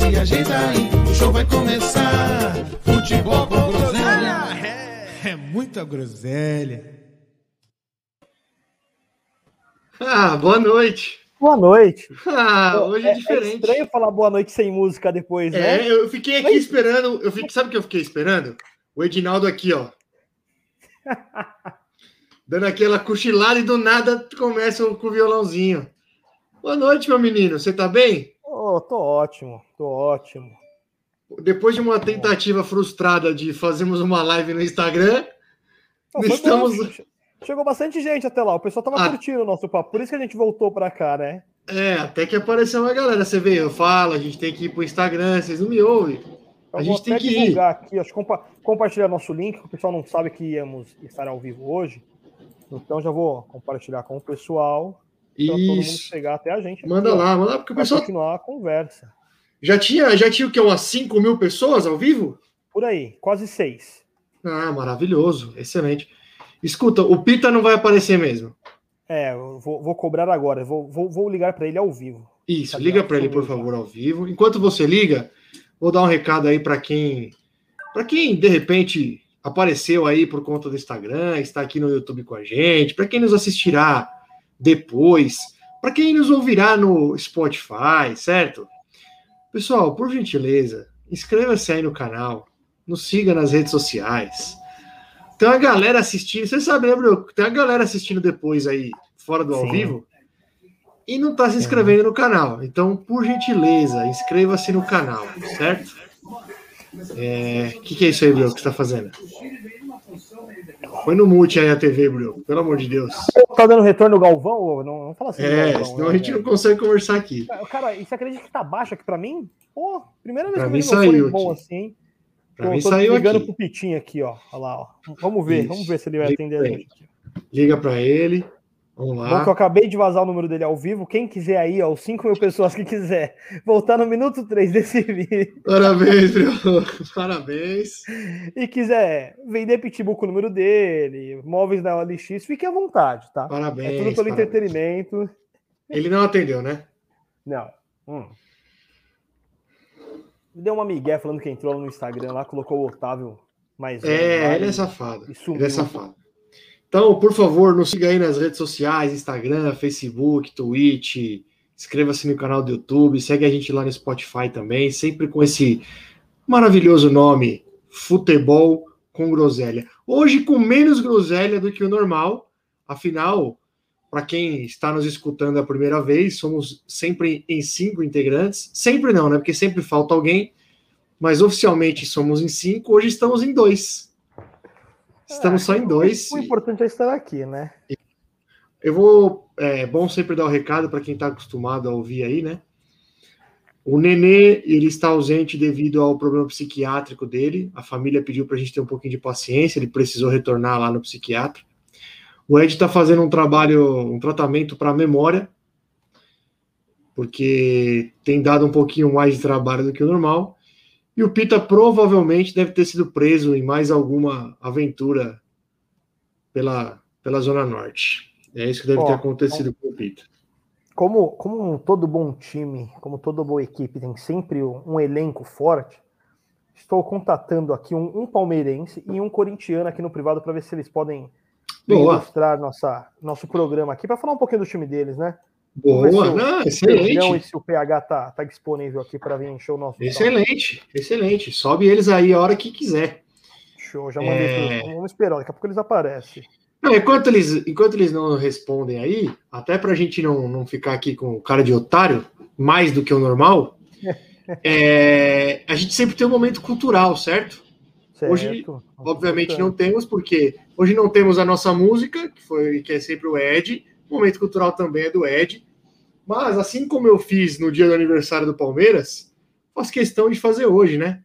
se ajeita aí, o show vai começar. Futebol com groselha é muita groselha. Ah, boa noite. Boa noite. Ah, hoje é, É diferente. estranho falar boa noite sem música depois, né? É, eu fiquei aqui esperando. Eu fiquei, sabe o que eu fiquei esperando? O Edinaldo aqui, ó. Dando aquela cochilada e do nada começa com o violãozinho. Boa noite, meu menino. Você tá bem? Ô, tô ótimo, tô ótimo. Depois de uma tentativa frustrada de fazermos uma live no Instagram, Não, Estamos- bom. Chegou bastante gente até lá. O pessoal tava Ah. curtindo o nosso papo. Por isso que a gente voltou pra cá, né? é, até que apareceu uma galera. Você vê, eu falo, a gente tem que ir pro Instagram, vocês não me ouvem. Eu A gente tem que ir. aqui, acho compa- compartilhar nosso link, que o pessoal não sabe que íamos estar ao vivo hoje. Então já vou compartilhar com o pessoal para todo mundo Isso. chegar até a gente. Manda aqui, lá, manda lá, porque o pessoal continuar a conversa. já tinha, já tinha o quê? Umas 5 mil pessoas ao vivo? Por aí, quase seis. Ah, maravilhoso, excelente. Escuta, o Pita não vai aparecer mesmo. É, eu vou, vou cobrar agora. Vou, vou, vou ligar para ele ao vivo. Isso, Cadê liga para ele, por favor, ao vivo. Enquanto você liga, vou dar um recado aí para quem, para quem de repente apareceu aí por conta do Instagram, está aqui no YouTube com a gente, para quem nos assistirá depois, para quem nos ouvirá no Spotify, certo? Pessoal, por gentileza, inscreva-se aí no canal, nos siga nas redes sociais. Tem uma galera assistindo, você sabe, né, Bruno? Tem uma galera assistindo depois aí, fora do ao Sim. vivo, e não está se inscrevendo no canal. Então, por gentileza, inscreva-se no canal, certo? O que, que é isso aí, Bruno, que você está fazendo? Põe no mute aí a TV, Bruno, pelo amor de Deus. Tá dando retorno no Galvão? Não, não fala assim. É, Galvão, senão né, a gente não consegue conversar aqui. Cara, e você acredita que tá baixo aqui pra mim? Pô, primeira vez Pra que eu saiu fone bom assim. hein? Pra Pô, mim tô saiu ligando aqui. pro Pitinho aqui, ó. Olha lá, ó. Vamos ver, Isso. vamos ver se ele vai Liga atender a pra gente. Liga para ele. Vamos Bom lá. que eu acabei de vazar o número dele ao vivo. Quem quiser aí, ó, os 5 mil pessoas que quiser voltar no minuto 3 desse vídeo Parabéns, Bruno. Parabéns. e quiser vender pitbull com o número dele, móveis da OLX, fique à vontade, tá? Parabéns. É tudo pelo parabéns. entretenimento. Ele não atendeu, né? Não. Hum. Deu uma migué falando que entrou no Instagram lá, colocou o Otávio mais velho lá É, ele é safado. e sumiu. Ele é safado. Então, por favor, nos siga aí nas redes sociais, Instagram, Facebook, Twitch, inscreva-se no canal do YouTube, segue a gente lá no Spotify também, sempre com esse maravilhoso nome, Futebol com Groselha. Hoje com menos groselha do que o normal, afinal, para quem está nos escutando a primeira vez, somos sempre em cinco integrantes. Sempre não, né? Porque sempre falta alguém, mas oficialmente somos em cinco, hoje estamos em dois. Estamos só em dois. O importante é estar aqui, né? Eu vou. É bom sempre dar o recado para quem está acostumado a ouvir aí, né? O Nenê, ele está ausente devido ao problema psiquiátrico dele. A família pediu para a gente ter um pouquinho de paciência, ele precisou retornar lá no psiquiatra. O Ed está fazendo um trabalho, um tratamento para a memória, porque tem dado um pouquinho mais de trabalho do que o normal. E o Pita provavelmente deve ter sido preso em mais alguma aventura pela, pela Zona Norte. É isso que deve Ó, ter acontecido com o Pita. Como, como todo bom time, como toda boa equipe tem sempre um, um elenco forte, estou contatando aqui um, um palmeirense e um corintiano aqui no privado para ver se eles podem Boa. ilustrar nossa, nosso programa aqui, para falar um pouquinho do time deles, né? Boa, o- não, Pedrão e excelente. se o PH tá, tá disponível aqui para vir encher o nosso Excelente, excelente. Sobe eles aí a hora que quiser. show. Já mandei. É. tudo. Vamos esperar, daqui a pouco eles aparecem. Não, enquanto, eles, enquanto eles não respondem aí, até pra gente não, não ficar aqui com cara de otário, mais do que o normal, é, a gente sempre tem um momento cultural, certo? Certo? Hoje, Obviamente não temos, porque hoje não temos a nossa música, que foi que é sempre o Ed. Momento cultural também é do Ed. Mas assim como eu fiz no dia do aniversário do Palmeiras, faço questão de fazer hoje, né?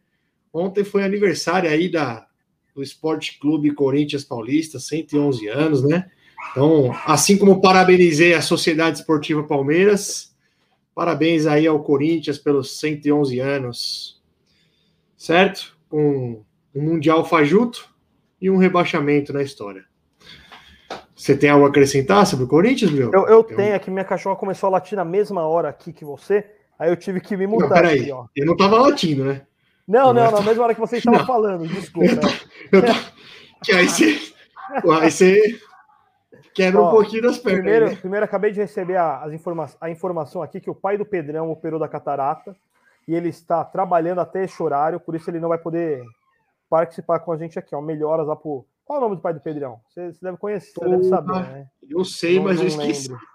Ontem foi aniversário aí da, do Esporte Clube Corinthians Paulista, 111 anos, né? Então, assim como parabenizei a Sociedade Esportiva Palmeiras, parabéns aí ao Corinthians pelos 111 anos, certo? Com um Mundial fajuto e um rebaixamento na história. Você tem algo a acrescentar sobre o Corinthians, meu? Eu, eu tenho, é que minha cachorra começou a latir na mesma hora aqui que você, aí eu tive que me mudar. Não, peraí, aqui, ó. eu não tava latindo, né? Não, não, Não, na mesma hora que você estava Não. falando, desculpa. Eu tô- Que aí você, aí você quebra Ó, um pouquinho das pernas. Primeiro, né? primeiro acabei de receber a, as informa a informação aqui que o pai do Pedrão operou da catarata e ele está trabalhando até esse horário, por isso ele não vai poder participar com a gente aqui. Ó. Melhoras lá pro. Qual é o nome do pai do Pedrão? Você, você deve conhecer, você deve saber, né? Eu sei, Não- mas eu não esqueci. lembro.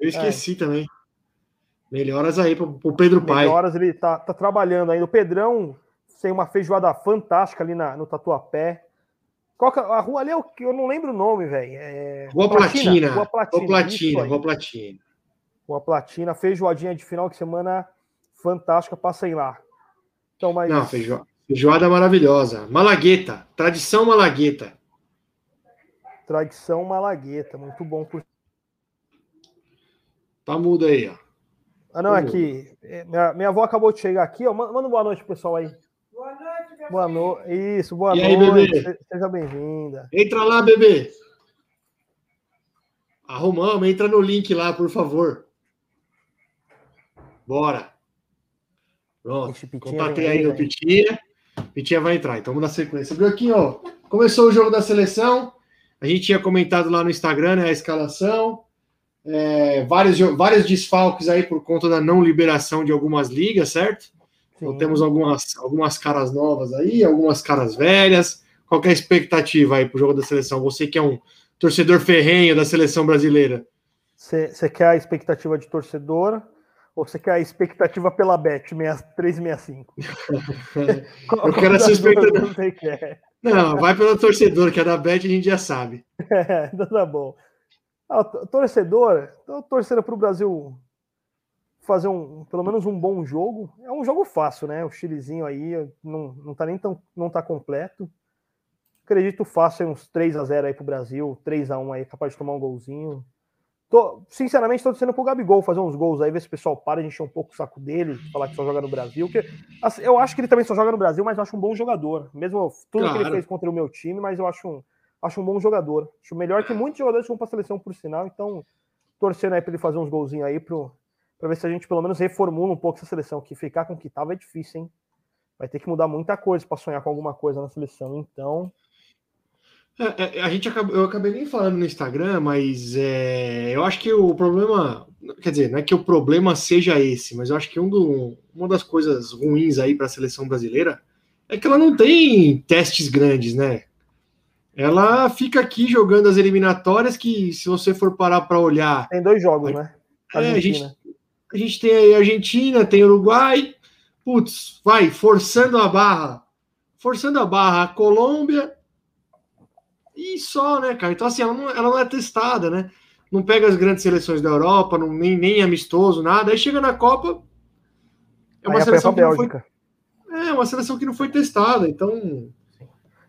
Eu esqueci também. Melhoras aí pro, pro Pedro Pai. Melhoras, ele tá, tá trabalhando ainda. O Pedrão tem uma feijoada fantástica ali na, no Tatuapé. Qual que é- a rua ali é o que eu não lembro o nome, velho. É... Rua Platina. Rua Platina. Rua Platina, isso aí. Rua Platina. Rua Platina, feijoadinha de final de semana fantástica, passem lá. Então, mas Não, feijo... feijoada maravilhosa. Malagueta, tradição malagueta. Tradição malagueta, muito bom. Por... Tá mudo aí, ó. Ah, não, é que é, minha, minha avó acabou de chegar aqui, ó. Manda boa noite, pro pessoal aí. Boa noite, meu Boa noite. Isso, boa E aí, noite. bebê? Se- Seja bem-vinda. Entra lá, bebê. Arrumamos, entra no link lá, por favor. Bora. Pronto. Contatei aí aí, o velho. Pitinha. Pitinha vai entrar. Então vamos na sequência. Viu aqui, ó. Começou o jogo da seleção. A gente tinha comentado lá no Instagram, né? A escalação. É, vários, vários desfalques aí por conta da não liberação de algumas ligas, certo? Então Sim. temos algumas, algumas caras novas aí, algumas caras velhas. Qual é a expectativa aí pro jogo da seleção? Você que é um torcedor ferrenho da seleção brasileira. Você quer a expectativa de torcedor ou você quer a expectativa pela Bet 365? Qual- Eu quero essa das duas expectativa. Não, vai pelo torcedor, que é da Bet, a gente já sabe. É, então tá bom. Ah, torcedor, tô torcendo para o Brasil fazer um, pelo menos um bom jogo. É um jogo fácil, né? O Chilezinho aí não, não tá nem tão não tá completo. Acredito fácil uns 3 a 0 aí pro Brasil, 3 a 1 aí, capaz de tomar um golzinho. Tô, sinceramente, tô torcendo pro Gabigol fazer uns gols aí, ver se o pessoal para de encher um pouco o saco dele, falar que só joga no Brasil. Que, assim, eu acho que ele também só joga no Brasil, mas eu acho um bom jogador. Mesmo tudo que ele Claro. fez contra o meu time, mas eu acho um, acho um bom jogador. Acho melhor que muitos jogadores que vão para a seleção, por sinal. Então, torcendo aí para ele fazer uns golzinhos aí para ver se a gente pelo menos reformula um pouco essa seleção. Que ficar com o que tava é difícil, hein? Vai ter que mudar muita coisa para sonhar com alguma coisa na seleção. Então, É, é, a gente acabou, eu acabei nem falando no Instagram, mas é, eu acho que o problema, quer dizer, não é que o problema seja esse, mas eu acho que um do, uma das coisas ruins aí para a seleção brasileira é que ela não tem testes grandes, né? Ela fica aqui jogando as eliminatórias que, se você for parar para olhar, tem dois jogos, né? É, a gente, a gente tem aí Argentina, tem Uruguai, putz, vai, forçando a barra, forçando a barra, a Colômbia e só, né, cara? Então, assim, ela não, ela não é testada, né? Não pega as grandes seleções da Europa, não, nem, nem amistoso, nada. Aí chega na Copa, é uma Aí seleção que não foi, é uma seleção que não foi testada. Então,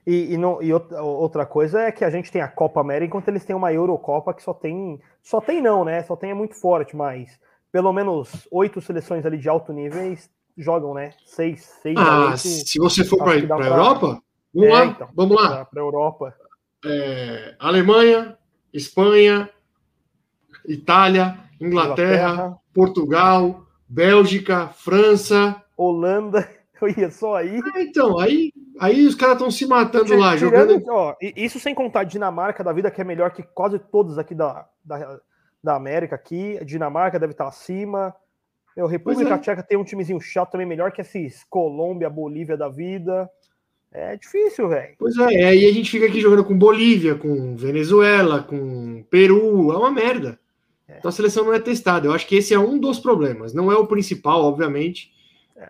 E, e, não- e outra- coisa é que a gente tem a Copa América, enquanto eles têm uma Eurocopa que só tem. Só tem não, né? Só tem é muito forte, mas pelo menos oito seleções ali de alto nível jogam, né? Seis, seis ah, se você for para a pra- Europa, vamos É, lá, então. vamos lá. pra Europa. É, Alemanha, Espanha, Itália, Inglaterra, Inglaterra, Portugal, Bélgica, França. Holanda, eu ia só aí. Ah, Então, aí, aí os caras estão se matando lá, Tirando- jogando. ó, isso sem contar Dinamarca da vida, que é melhor que quase todos aqui da, da, da América aqui. Dinamarca deve estar acima. Meu, República é. Tcheca tem um timezinho chato também, melhor que esses Colômbia, Bolívia da vida. É difícil, velho. Pois é, e aí a gente fica aqui jogando com Bolívia, com Venezuela, com Peru, é uma merda. É. Então a seleção não é testada. Eu acho que esse é um dos problemas. Não é o principal, obviamente,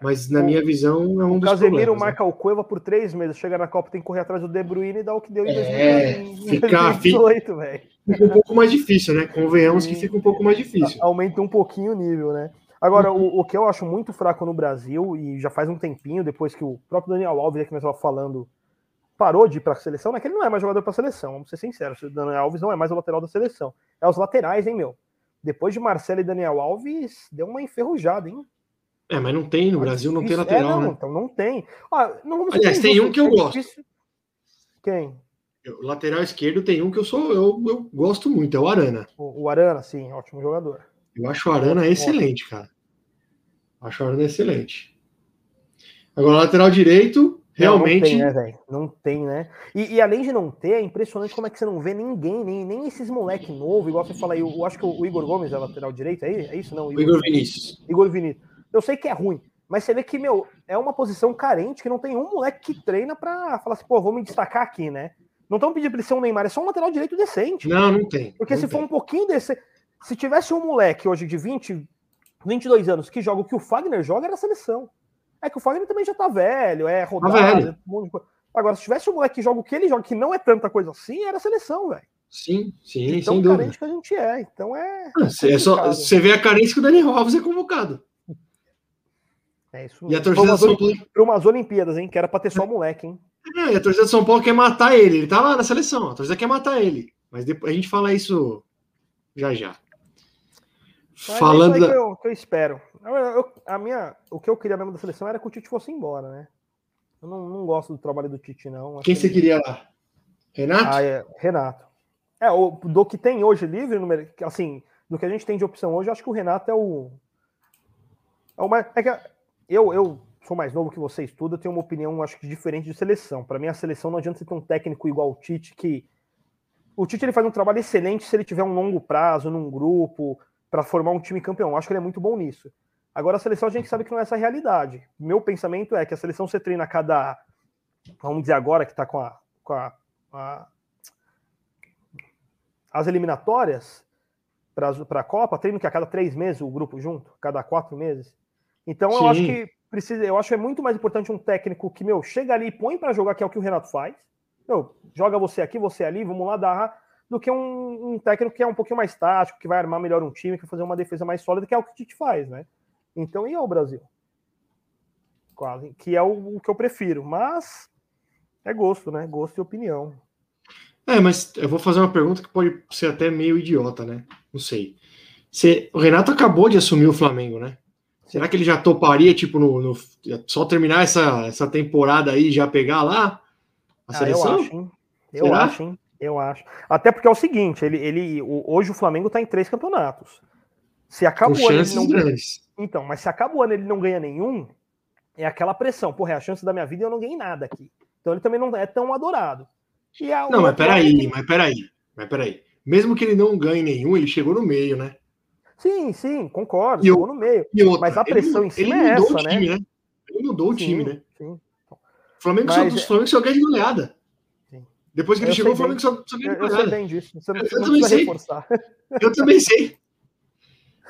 mas na O- minha visão é um O dos Casemiro problemas. né? marca o Cueva por três meses, chega na Copa, tem que correr atrás do De Bruyne e dá o que deu em É, 2018, fica- 2018, velho. Fica um pouco mais difícil, né? Convenhamos que Sim. fica um pouco mais difícil. Aumenta um pouquinho o nível, né? Agora, o, o que eu acho muito fraco no Brasil, e já faz um tempinho, depois que o próprio Daniel Alves, que nós estava falando, parou de ir para a seleção, né? Que ele não é mais jogador para a seleção, vamos ser sinceros. O Daniel Alves não é mais o lateral da seleção. É os laterais, hein, meu? Depois de Marcelo e Daniel Alves, deu uma enferrujada, hein? É, mas não tem, no Brasil não tem lateral, é, não, né? Então não tem. Ah, não Aliás, tem um que eu é gosto. difícil- Quem? Eu- lateral esquerdo tem um que eu sou, eu, eu gosto muito, é o Arana. O, o Arana, sim, ótimo jogador. Eu acho o Arana excelente, cara. Acho o Arana excelente. Agora, lateral direito, realmente. Não, não tem, né, velho? Não tem, né? E, e além de não ter, é impressionante como é que você não vê ninguém, nem, nem esses moleque novo, igual você fala aí. Eu, eu acho que o Igor Gomes é lateral direito, é, é isso? Não, o Igor Vinícius. Igor Vinícius. Eu sei que é ruim, mas você vê que, meu, é uma posição carente que não tem um moleque que treina pra falar assim, pô, vou me destacar aqui, né? Não estão pedindo pra ele ser um Neymar, é só um lateral direito decente. Não, não tem. Porque não se tem. for um pouquinho desse. Se tivesse um moleque hoje de 20, 22 anos que joga o que o Fagner joga, era seleção. É que o Fagner também já tá velho, é rodado. velho. é um monte de coisa. Agora, se tivesse um moleque que joga o que ele joga, que não é tanta coisa assim, era seleção, velho. Sim, sim, Tão sem dúvida. carente que a gente é. Então é. Ah, cê- É só, você vê a carência que o Daniel Alves é convocado. É isso E a torcida de São Paulo, pra umas Olimpíadas, hein? Que era pra ter só moleque, hein? É, e a torcida de São Paulo quer matar ele. Ele tá lá na seleção. A torcida quer matar ele. Mas depois a gente fala isso já já. Mas Falando é isso aí da... que, eu, que eu espero. Eu- eu- a minha, o que eu queria mesmo da seleção era que o Tite fosse embora, né? Eu não, não gosto do trabalho do Tite, não. Quem que você queria lá? Renato? Ah, é, Renato. É, o, do que tem hoje livre, assim, do que a gente tem de opção hoje, eu acho que o Renato é o. É o mais. É que eu, eu sou mais novo que vocês tudo, eu tenho uma opinião, acho que diferente de seleção. Para mim, a seleção não adianta você ter um técnico igual o Tite, que. O Tite ele faz um trabalho excelente se ele tiver um longo prazo num grupo para formar um time campeão. Eu acho que ele é muito bom nisso. Agora, a seleção a gente sabe que não é essa a realidade. Meu pensamento é que a seleção você treina a cada. Vamos dizer agora que está com a, com a, a as eliminatórias para a Copa, treino que a cada três meses o grupo junto, cada quatro meses. Então eu Sim. acho que precisa, eu acho que é muito mais importante um técnico que meu chega ali e põe para jogar, que é o que o Renato faz. Meu, joga você aqui, você ali, vamos lá dar, do que um, um técnico que é um pouquinho mais tático, que vai armar melhor um time, que vai fazer uma defesa mais sólida, que é o que o Tite faz, né? Então e é o Brasil, quase, que é o, o que eu prefiro, mas é gosto, né? Gosto e opinião. É, mas eu vou fazer uma pergunta que pode ser até meio idiota, né? Não sei. Você- o Renato acabou de assumir o Flamengo, né? Será que ele já toparia, tipo, no, no- só terminar essa, essa temporada aí e já pegar lá a Ah, eu seleção? acho, hein? Eu Será? acho, hein? Eu acho. Até porque é o seguinte, ele, ele, o- hoje o Flamengo tá em três campeonatos. Se acaba o ano ele não grandes. Então, mas se acaba o ano ele não ganha nenhum, é aquela pressão. Porra, é a chance da minha vida e eu não ganhei nada aqui. Então ele também não é tão adorado. A, Não, o mas peraí, ele- mas peraí. Mas peraí. Mesmo que ele não ganhe nenhum, ele chegou no meio, né? Sim, sim, concordo. E chegou no meio. E outra, Mas a ele pressão mu- em cima ele é essa, o time, né? Ele mudou o Sim, time, né? sim. O Flamengo só, Mas o é- Flamengo só ganha de goleada. Depois que ele Eu chegou, o sei Flamengo só, só ganha Eu, de eu sei goleada. bem disso. Você não, Eu você não também precisa sei. reforçar. Eu também sei.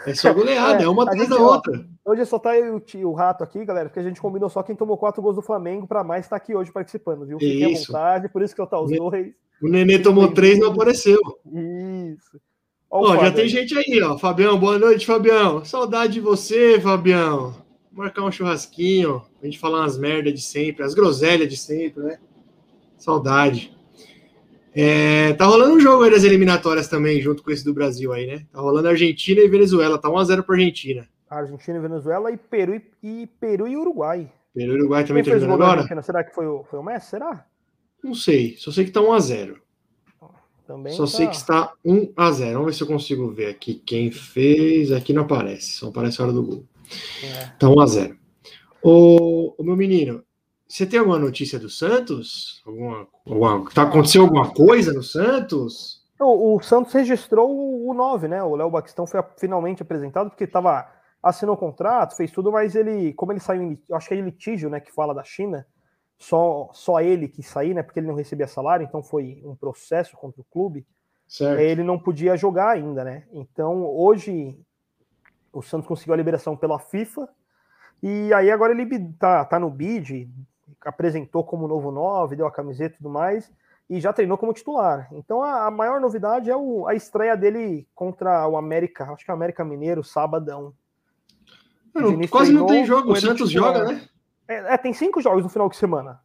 É só goleada, é, É, uma atrás da outra. Hoje só tá eu e o, Rato aqui, galera, porque a gente combinou só quem tomou quatro gols do Flamengo pra mais tá aqui hoje participando, viu? Fiquem à Isso. vontade, por isso que eu tá os dois. O Nenê tomou três e não apareceu. Isso. Ó, Ó, já tem gente aí, ó. Fabião, boa noite, Fabião. Saudade de você, Fabião. Marcar um churrasquinho, a gente falar umas merdas de sempre, as groselhas de sempre, né? Saudade. É, tá rolando um jogo aí das eliminatórias também, junto com esse do Brasil aí, né? Tá rolando Argentina e Venezuela. Tá 1x0 pra Argentina. Argentina e Venezuela e Peru e, e Peru e Uruguai. Peru e Uruguai também o terminando agora? Será que foi o, foi o Messi? Será? Não sei. Só sei que tá 1x0. Também Só tá... sei que está 1x0. Vamos ver se eu consigo ver aqui quem fez. Aqui não aparece, só aparece a hora do gol. É. Tá 1x0. Ô, ô, meu menino, você tem alguma notícia do Santos? Alguma, alguma, tá, aconteceu alguma coisa no Santos? O, o Santos registrou o, o 9, né? O Léo Batistão foi a- finalmente apresentado, porque tava, assinou o contrato, fez tudo, mas ele, como ele saiu em, acho que é em litígio, né, que fala da China, só, só ele que sair, né, porque ele não recebia salário, então foi um processo contra o clube, Certo. ele não podia jogar ainda, né? Então, hoje, o Santos conseguiu a liberação pela FIFA, e aí agora ele tá, tá no bid, apresentou como novo 9, deu a camiseta e tudo mais, e já treinou como titular. Então, a, a maior novidade é o- a estreia dele contra o América, acho que é o América Mineiro, sabadão. Não, quase não tem jogo. O Santos titular. joga, né? É, é, tem cinco jogos no final de semana.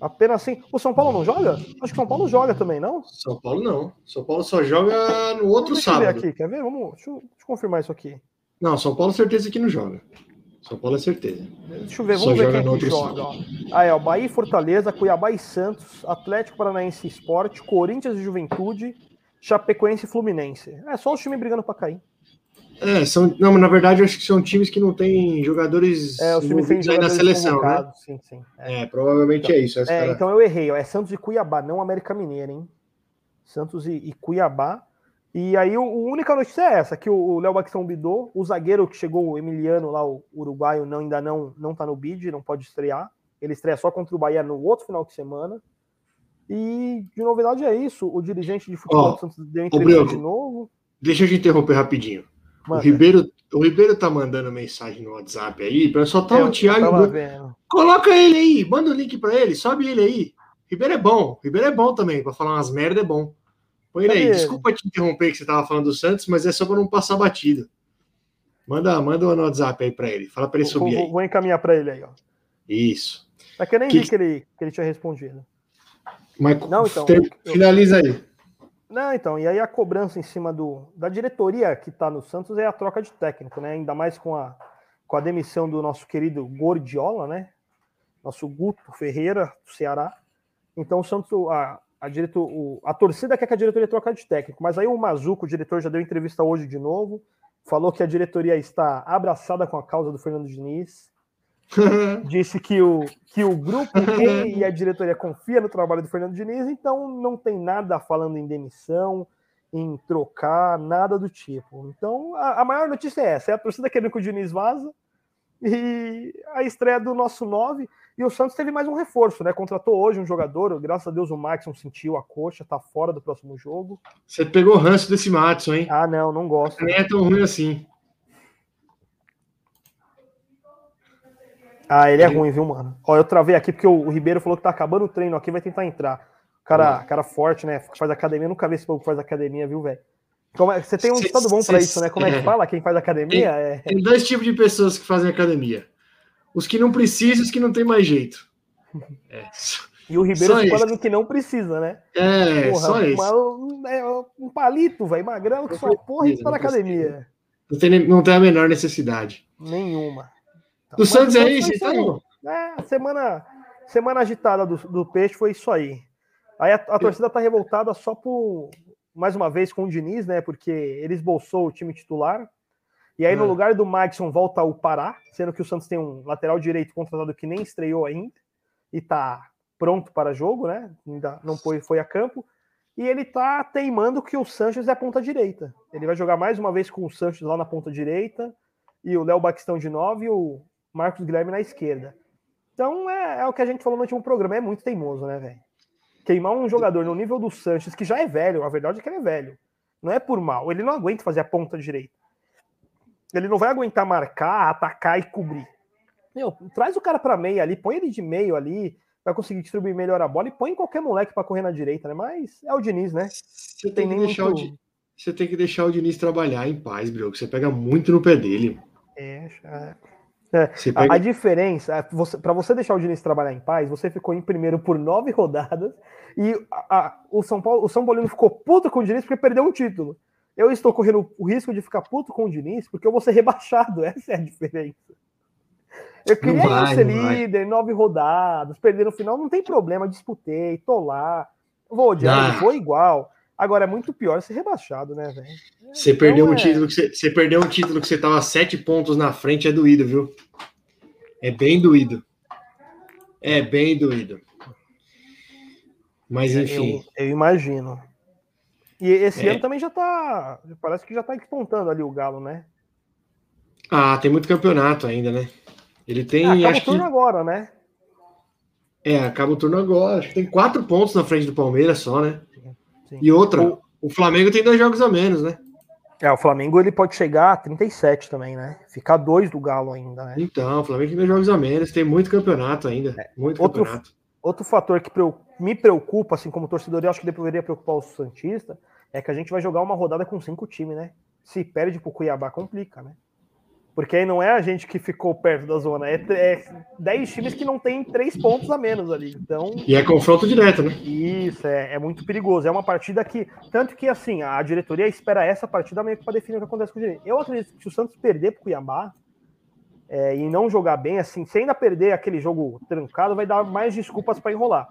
Apenas assim. O São Paulo não joga? Acho que o São Paulo joga também, não? São Paulo não. São Paulo só joga no outro Deixa eu ver sábado. aqui, quer ver? Vamos, deixa eu, deixa eu confirmar isso aqui. Não, São Paulo certeza que não joga. São Paulo é certeza. Deixa eu ver, Só vamos ver joga quem que outro joga. Ó. Ah, é, o Bahia e Fortaleza, Cuiabá e Santos, Atlético Paranaense Esporte, Corinthians e Juventude, Chapecoense e Fluminense. É só os times brigando pra cair. É, são. Não, na verdade eu acho que são times que não têm jogadores É, os times têm aí na jogadores seleção, né? Sim, sim. É. É, provavelmente é isso. essa É, cara- então eu errei, ó. É Santos e Cuiabá, não América Mineira, hein? Santos e, e Cuiabá. E aí o, a única notícia é essa, que o Léo Baxão bidou, o zagueiro que chegou, o Emiliano lá, o uruguaio, não, ainda não, não tá no bid, não pode estrear. Ele estreia só contra o Bahia no outro final de semana. E de novidade é isso, o dirigente de futebol Ó, do Santos deu entrevista de novo. Deixa eu te interromper rapidinho. O. Ribeiro, o Ribeiro tá mandando mensagem no WhatsApp aí, para só tá Eu- o Thiago. Coloca ele aí, manda o link pra ele, sobe ele aí. Ribeiro é bom, Ribeiro é bom também, pra falar umas merda é bom. Põe Cadê aí. Desculpa te interromper que você tava falando do Santos, mas é só pra não passar batido. Manda, manda no WhatsApp aí pra ele. Fala pra ele Vou, subir vou- aí. vou encaminhar para ele aí, ó. Isso. É que eu nem Que- vi que ele, que ele tinha respondido. Mas Não, então, finaliza aí. Não, então, e aí a cobrança em cima do, da diretoria que está no Santos é a troca de técnico, né? Ainda mais com a, com a demissão do nosso querido Gordiola, né? Nosso Guto Ferreira, do Ceará. Então o Santos, a, a, diretor, o- a torcida quer que a diretoria troque de técnico, mas aí o Mazuco, o diretor, já deu entrevista hoje de novo, falou que a diretoria está abraçada com a causa do Fernando Diniz, disse que o, que o grupo e a diretoria confia no trabalho do Fernando Diniz, então não tem nada falando em demissão, em trocar, nada do tipo. Então a, a maior notícia é essa: é a torcida querendo que o Diniz vaza e a estreia do nosso 9. E o Santos teve mais um reforço, né? Contratou hoje um jogador, graças a Deus o Maxson sentiu a coxa, tá fora do próximo jogo. Você pegou o ranço desse Matson, hein? Ah, não, não gosto. Nem é tão ruim assim. Ah, ele é ruim, viu, mano? Ó, eu travei aqui porque o, Ribeiro falou que tá acabando o treino aqui, vai tentar entrar. Cara, cara forte, né? Faz academia, nunca vi esse povo que faz academia, viu, velho? Como é- Você tem um estado bom pra cê- isso, né? Como é que fala? Quem faz academia é. Tem dois tipos de pessoas que fazem academia. Os que não precisam e os que não tem mais jeito. É, E o Ribeiro Só se fala no que não precisa, né? é Porra, só isso. uma- um, é, um palito, velho, magrelo que só porra e precisa, tá na academia. Não tem, não tem a menor necessidade. Nenhuma. Então, Do Santos é isso, então? É, a semana, semana agitada do, do Peixe foi isso aí. Aí a, a torcida tá revoltada só por, mais uma vez, com o Diniz, né? Porque ele esbolsou o time titular. E aí, no Ah. lugar do Maxson, volta o Pará, sendo que o Santos tem um lateral direito contratado que nem estreou ainda e tá pronto para jogo, né? Ainda não foi, foi a campo. E ele tá teimando que o Sanches é a ponta direita. Ele vai jogar mais uma vez com o Sanches lá na ponta direita e o Léo Baxtão de 9 e o Marcos Guilherme na esquerda. Então é, é o que a gente falou no último programa, é muito teimoso, né, velho? Queimar um jogador no nível do Sanches, que já é velho, a verdade é que ele é velho. Não é por mal, ele não aguenta fazer a ponta direita. Ele não vai aguentar marcar, atacar e cobrir. Meu, traz o cara para meia ali, põe ele de meio ali, vai conseguir distribuir melhor a bola e põe qualquer moleque para correr na direita, né? Mas é o Diniz, né? Você Tem tem, que deixar muito- o, Di- você tem que deixar o Diniz trabalhar em paz, que Você pega muito no pé dele. É, é. A, pega... a diferença, é você, para você deixar o Diniz trabalhar em paz, você ficou em primeiro por nove rodadas e a- a- o São Paulo, o São Paulino ficou puto com o Diniz porque perdeu um título. Eu estou correndo o risco de ficar puto com o Diniz porque eu vou ser rebaixado. Essa é a diferença. Eu queria vai, ser líder, nove rodadas, perder no final, não tem problema, disputei, tô lá. Vou odiar, Ah. vou igual. Agora é muito pior ser rebaixado, né, velho? Você perdeu um é- título que você, você perdeu um título que você tava sete pontos na frente, é doído, viu? É bem doído. É bem doído. Mas enfim. Eu, eu imagino. E esse É. ano também já tá. Parece que já tá despontando ali o Galo, né? Ah, tem muito campeonato ainda, né? Ele tem, Ah, acaba o acho que. turno agora, né? É, acaba o turno agora. Acho que tem quatro pontos na frente do Palmeiras só, né? Sim. E outra, O- o Flamengo tem dois jogos a menos, né? É, o Flamengo ele pode chegar a 37 também, né? Ficar dois do Galo ainda, né? Então, o Flamengo tem dois jogos a menos, tem muito campeonato ainda. Muito É, outro- campeonato. Outro fator que me preocupa, assim como torcedor, e acho que deveria preocupar o Santista, é que a gente vai jogar uma rodada com cinco times, né? Se perde pro Cuiabá, complica, né? Porque aí não é a gente que ficou perto da zona, é, é 10 times que não tem três pontos a menos ali. Então. E é confronto direto, né? Isso, é, é muito perigoso. É uma partida que. Tanto que, assim, a diretoria espera essa partida meio que para definir o que acontece com o direito. Eu acredito que se o Santos perder para o Cuiabá é, e não jogar bem, assim, se ainda perder aquele jogo trancado, vai dar mais desculpas para enrolar.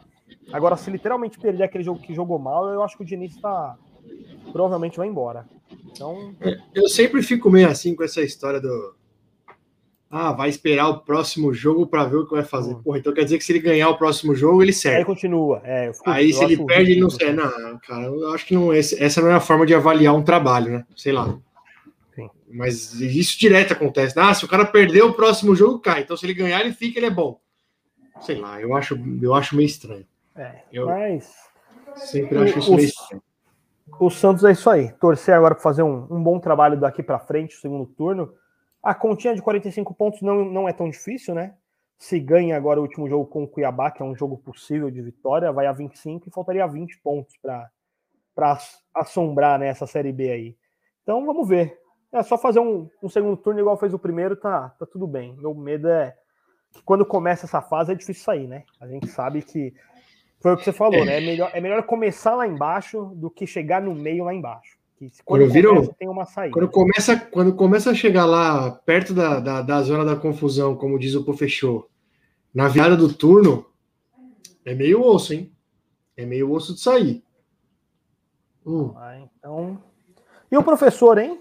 Agora, se literalmente perder aquele jogo que jogou mal, eu acho que o Diniz está. Provavelmente vai embora. Então. É, eu sempre fico meio assim com essa história do. Ah, vai esperar o próximo jogo para ver o que vai fazer. Porra, então quer dizer que se ele ganhar o próximo jogo, ele serve. Aí continua. É, fico, Aí se ele perde, ele não serve. Não, cara, eu acho que não, essa não é a forma de avaliar um trabalho, né? Sei lá. Sim. Mas isso direto acontece. Ah, se o cara perder o próximo jogo, cai. Então se ele ganhar, ele fica, ele é bom. Sei lá, eu acho, eu acho meio estranho. É, eu mas. Sempre acho isso meio estranho. O Santos é isso aí. Torcer agora para fazer um, um, bom trabalho daqui para frente, segundo turno. A continha de 45 pontos não, não é tão difícil, né? Se ganha agora o último jogo com o Cuiabá, que é um jogo possível de vitória, vai a 25 e faltaria 20 pontos para assombrar né, essa Série B aí. Então vamos ver. É só fazer um, um, segundo turno igual fez o primeiro, tá, tá tudo bem. Meu medo é que quando começa essa fase é difícil sair, né? A gente sabe que foi o que você falou, né? É melhor, é melhor começar lá embaixo do que chegar no meio lá embaixo. Quando, quando começa, tem uma saída. Quando começa, quando começa a chegar lá perto da, da, da zona da confusão, como diz o Pofechou, na virada do turno, é meio osso, hein? É meio osso de sair. Hum. Ah, então. E o professor, hein?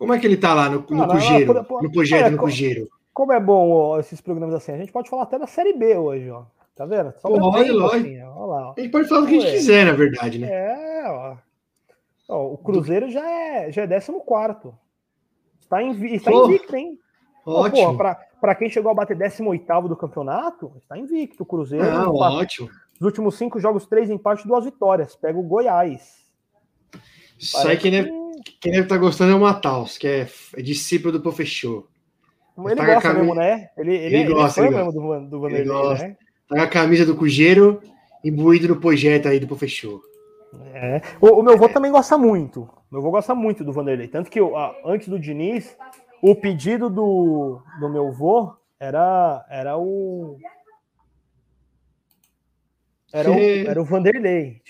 Como é que ele tá lá no, no ah, Cujeiro? no é, no Cujeiro? Como é bom ó, esses programas assim. A gente pode falar até da Série B hoje, ó. Tá vendo? Só pode, lógico. Assim, ó. Lá, ó. A gente pode falar o que a gente quiser, na verdade, né? É, ó. ó o Cruzeiro já é, já é 14. Está, está invicto, hein? Ótimo. Para quem chegou a bater 18 do campeonato, está invicto. O Cruzeiro. Ah, ótimo. Os últimos cinco jogos, três empates, duas vitórias. Pega o Goiás. Aí quem, deve, quem deve estar tá gostando é o Mataus, que é, é discípulo do Professor. Ele tá gosta mesmo, né? Ele, ele, ele, gosta, ele mesmo do, do Vanderlei, né? Tá a camisa do Cujeiro, imbuído no projeto aí do Professor. É. O, o meu avô também gosta muito. Meu avô gosta muito do Vanderlei. Tanto que antes do Diniz, o pedido do, do meu avô era, era o. Era o, era o Vanderlei.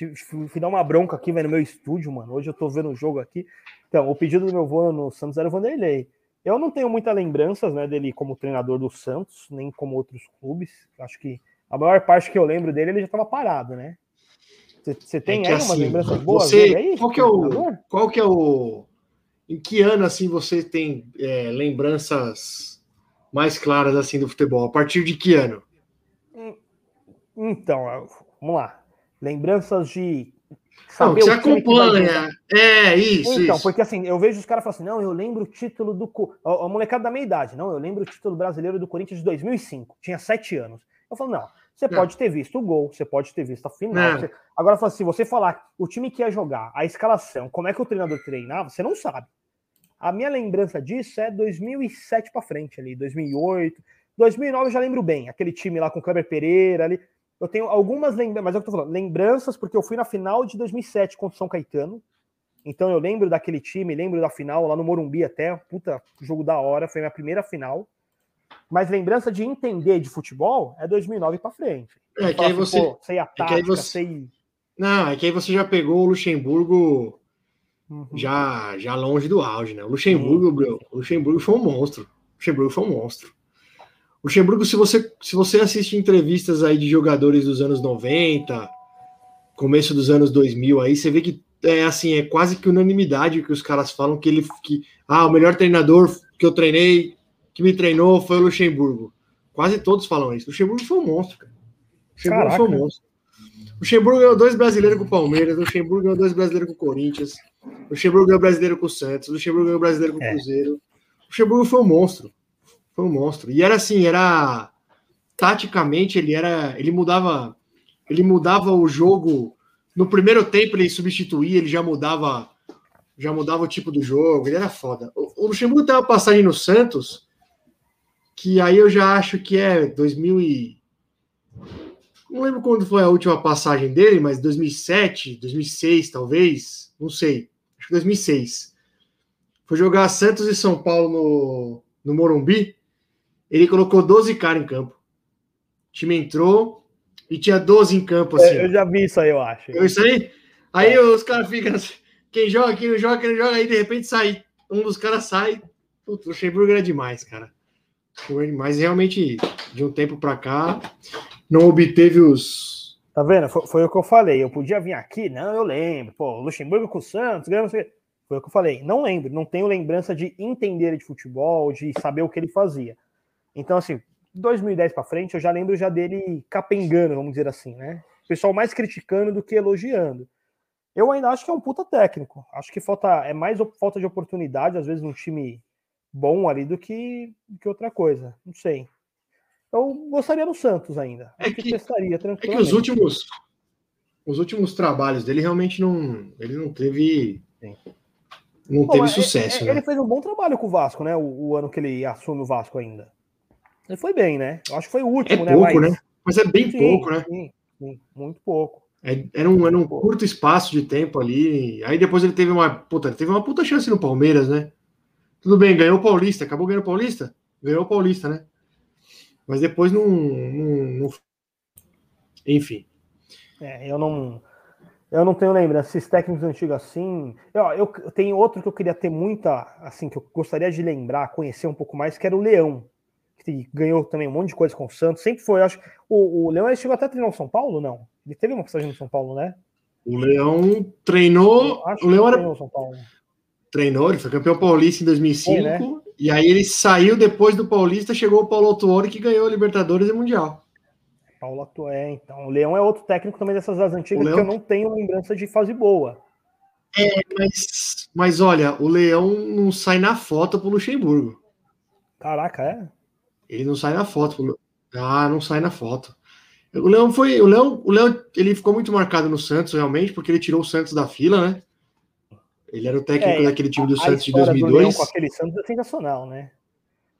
Fui dar uma bronca aqui, velho, no meu estúdio, mano. Hoje eu tô vendo o jogo aqui. Então, o pedido do meu avô no Santos era o Vanderlei. Eu não tenho muitas lembranças né, dele como treinador do Santos, nem como outros clubes. Acho que a maior parte que eu lembro dele, ele já estava parado, né? Você tem é aí assim, umas lembranças boas você, aí? Qual que, é o, qual que é o. Em que ano assim você tem é, lembranças mais claras assim do futebol? A partir de que ano? Hum, então, vamos lá. Lembranças de saber não, você acompanha. É, isso. Então, isso. porque assim, eu vejo os caras falando assim: não, eu lembro o título do. A, a molecada da meia idade, não, eu lembro o título brasileiro do Corinthians de 2005, tinha sete anos. Eu falo, não, você não. pode ter visto o gol, você pode ter visto a final. Você... Agora, se assim, você falar o time que ia jogar, a escalação, como é que o treinador treinava, você não sabe. A minha lembrança disso é 2007 para frente, ali, 2008. 2009 eu já lembro bem, aquele time lá com o Kleber Pereira ali. Eu tenho algumas lembranças, mas é o que eu tô falando, lembranças, porque eu fui na final de 2007 contra o São Caetano. Então eu lembro daquele time, lembro da final lá no Morumbi até, puta, jogo da hora, foi minha primeira final. Mas lembrança de entender de futebol é 2009 para frente. É que aí assim, você, pô, tática, é você... sei... Não, é que aí você já pegou o Luxemburgo uhum. já, já longe do auge, né? O Luxemburgo, uhum. bro, o Luxemburgo foi um monstro. O Luxemburgo foi um monstro. O Luxemburgo, se você, se você assiste entrevistas aí de jogadores dos anos 90, começo dos anos 2000, aí você vê que é assim, é quase que unanimidade que os caras falam que ele que ah, o melhor treinador que eu treinei, que me treinou foi o Luxemburgo. Quase todos falam isso. O Luxemburgo foi um monstro, cara. O Luxemburgo Caraca. foi um monstro. O Luxemburgo ganhou dois brasileiros com o Palmeiras, o Luxemburgo ganhou dois brasileiros com o Corinthians, o Luxemburgo ganhou brasileiro com o Santos, o Luxemburgo ganhou brasileiro com o é. Cruzeiro. O Luxemburgo foi um monstro. Foi um monstro. E era assim, era taticamente ele era, ele mudava, ele mudava o jogo no primeiro tempo ele substituía, ele já mudava, já mudava o tipo do jogo. Ele era foda. O, o Luxemburgo tem uma passagem no Santos que aí eu já acho que é 2000 e não lembro quando foi a última passagem dele, mas 2007, 2006 talvez, não sei. Acho que 2006 foi jogar Santos e São Paulo no, no Morumbi. Ele colocou 12 caras em campo. O time entrou e tinha 12 em campo, assim. É, eu já vi isso aí, eu acho. Viu isso aí? Aí os caras ficam. assim, Quem joga, quem não joga, quem não joga, aí de repente sai. Um dos caras sai. Putz, o Luxemburgo era demais, cara. Demais. Realmente, de um tempo pra cá, não obteve os. Tá vendo? Foi, foi o que eu falei. Eu podia vir aqui? Não, eu lembro. Pô, Luxemburgo com o Santos, quê. Foi o que eu falei. Não lembro. Não tenho lembrança de entender de futebol, de saber o que ele fazia. Então, assim, 2010 pra frente, eu já lembro já dele capengando, vamos dizer assim, né? O pessoal mais criticando do que elogiando. Eu ainda acho que é um puta técnico. Acho que falta é mais falta de oportunidade, às vezes, num time bom ali do que, do que outra coisa. Não sei. Eu gostaria do Santos ainda. É Acho que, que- testaria É que os últimos. Os últimos trabalhos dele realmente não. Ele não teve. Sim. Não Pô, teve sucesso, é- é- né? Ele fez um bom trabalho com o Vasco, né? O, o ano que ele assume o Vasco ainda. Ele foi bem, né? Eu acho que foi o É último, né? pouco, Mas- né? Mas é bem Sim, pouco, né? Sim, sim, muito pouco. É- Era um, era um curto espaço de tempo ali. Aí depois ele teve uma. Puta, teve uma puta chance no Palmeiras, né? Tudo bem, ganhou o Paulista. Acabou ganhando o Paulista? Ganhou o Paulista, né? Mas depois não. não- não- Enfim. É, eu não. Eu não tenho lembrança. Esses técnicos antigos assim. Eu, eu tenho outro que eu queria ter muita. Assim, que eu gostaria de lembrar, conhecer um pouco mais, que era o Leão. Que ganhou também um monte de coisa com o Santos. Sempre foi, acho. O, o Leão chegou até a treinar o São Paulo, não? Ele teve uma passagem no São Paulo, né? O Leão treinou. O Leão era treinou São Paulo. treinou, ele foi campeão paulista em 2005. Foi, né? E aí ele saiu depois do Paulista, chegou o Paulo Autuori que ganhou a Libertadores e Mundial. Paulo Atu- é, então. O Leão é outro técnico também dessas das antigas Leão- que eu não tenho lembrança de fase boa. Mas, mas olha, o Leão não sai na foto pro Luxemburgo. Caraca, é? Ele não sai na foto. Ah, não sai na foto. O Leão foi. O Leão, o Leão ele ficou muito marcado no Santos, realmente, porque ele tirou o Santos da fila, né? Ele era o técnico É, daquele time do Santos de história do Leão 2002. com aquele Santos é sensacional, né?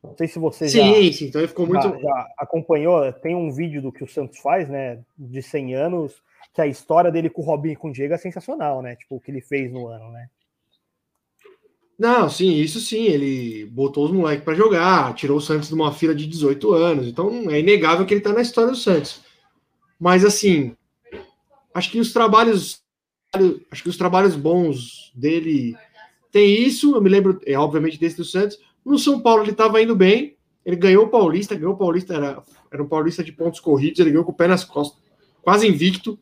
Não sei se você já, Sim, sim, então ele ficou muito. já, já acompanhou. Tem um vídeo do que o Santos faz, né? De 100 anos, que a história dele com o Robinho e com o Diego é sensacional, né? Tipo, o que ele fez no ano, né? Não, sim, isso sim. Ele botou os moleques para jogar, tirou o Santos de uma fila de 18 anos. Então é inegável que ele tá na história do Santos. Mas assim, acho que os trabalhos, acho que os trabalhos bons dele tem isso. Eu me lembro, é obviamente desse do Santos. No São Paulo ele estava indo bem. Ele ganhou o Paulista, ganhou o Paulista era, era um Paulista de pontos corridos. Ele ganhou com o pé nas costas, quase invicto.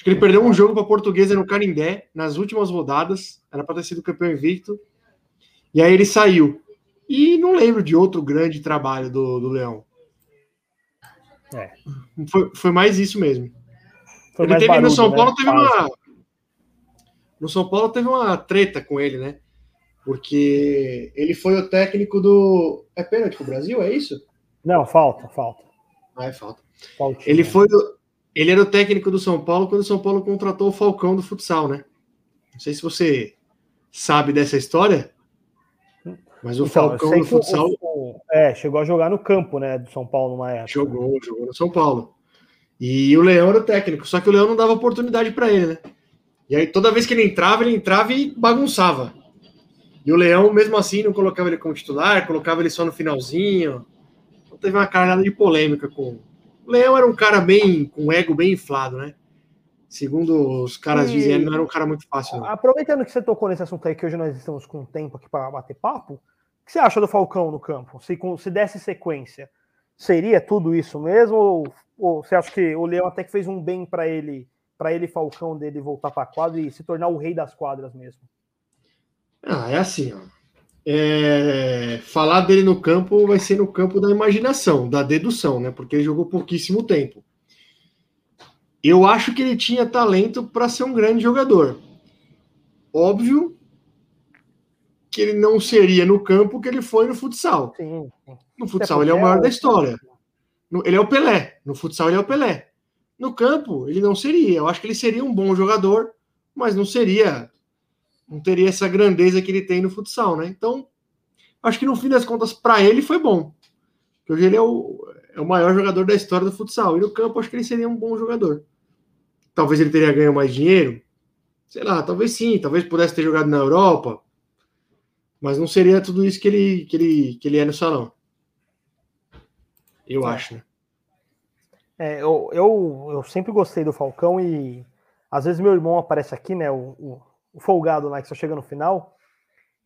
Acho que ele perdeu um jogo para a Portuguesa no Canindé nas últimas rodadas. Era para ter sido campeão invicto. E aí ele saiu. E não lembro de outro grande trabalho do, do Leão. É. Foi, foi mais isso mesmo. Foi ele teve no barulho, São né? Paulo teve uma no São Paulo teve uma treta com ele, né? Porque ele foi o técnico do é pênalti pro Brasil, é isso? Não, falta, falta. Ah, é falta. Faltinha. Ele foi o- ele era o técnico do São Paulo quando o São Paulo contratou o Falcão do futsal, né? Não sei se você sabe dessa história, mas o Então, Falcão do futsal o- é, chegou a jogar no campo, né, do São Paulo numa época. Jogou, jogou no São Paulo. E o Leão era o técnico, só que o Leão não dava oportunidade para ele, né? E aí toda vez que ele entrava, ele entrava e bagunçava. E o Leão, mesmo assim, não colocava ele como titular, colocava ele só no finalzinho. Então teve uma cargada de polêmica com. O Leão era um cara bem, com o ego bem inflado, né? Segundo os caras E- dizem, ele não era um cara muito fácil, não. Aproveitando que você tocou nesse assunto aí, que hoje nós estamos com tempo aqui para bater papo, o que você acha do Falcão no campo? Se, se desse sequência, seria tudo isso mesmo? Ou, ou você acha que o Leão até que fez um bem para ele, para ele Falcão dele voltar para a quadra e se tornar o rei das quadras mesmo? Ah, é assim, ó. É, Falar dele no campo vai ser no campo da imaginação, da dedução, né? Porque ele jogou pouquíssimo tempo. Eu acho que ele tinha talento para ser um grande jogador. Óbvio que ele não seria no campo que ele foi no futsal. Sim. sim. No futsal ele é o maior da história. No- Ele é o Pelé. No futsal ele é o Pelé. No campo ele não seria. Eu acho que ele seria um bom jogador, mas não seria, não teria essa grandeza que ele tem no futsal, né? Então, acho que no fim das contas para ele foi bom. Porque hoje ele é o, é o maior jogador da história do futsal. E no campo acho que ele seria um bom jogador. Talvez ele teria ganho mais dinheiro. Sei lá, talvez sim, talvez pudesse ter jogado na Europa. Mas não seria tudo isso que ele, que ele, que ele é no salão. Eu É. acho, né? É, eu, eu, eu sempre gostei do Falcão e às vezes meu irmão aparece aqui, né? O, o, o folgado lá que só chega no final.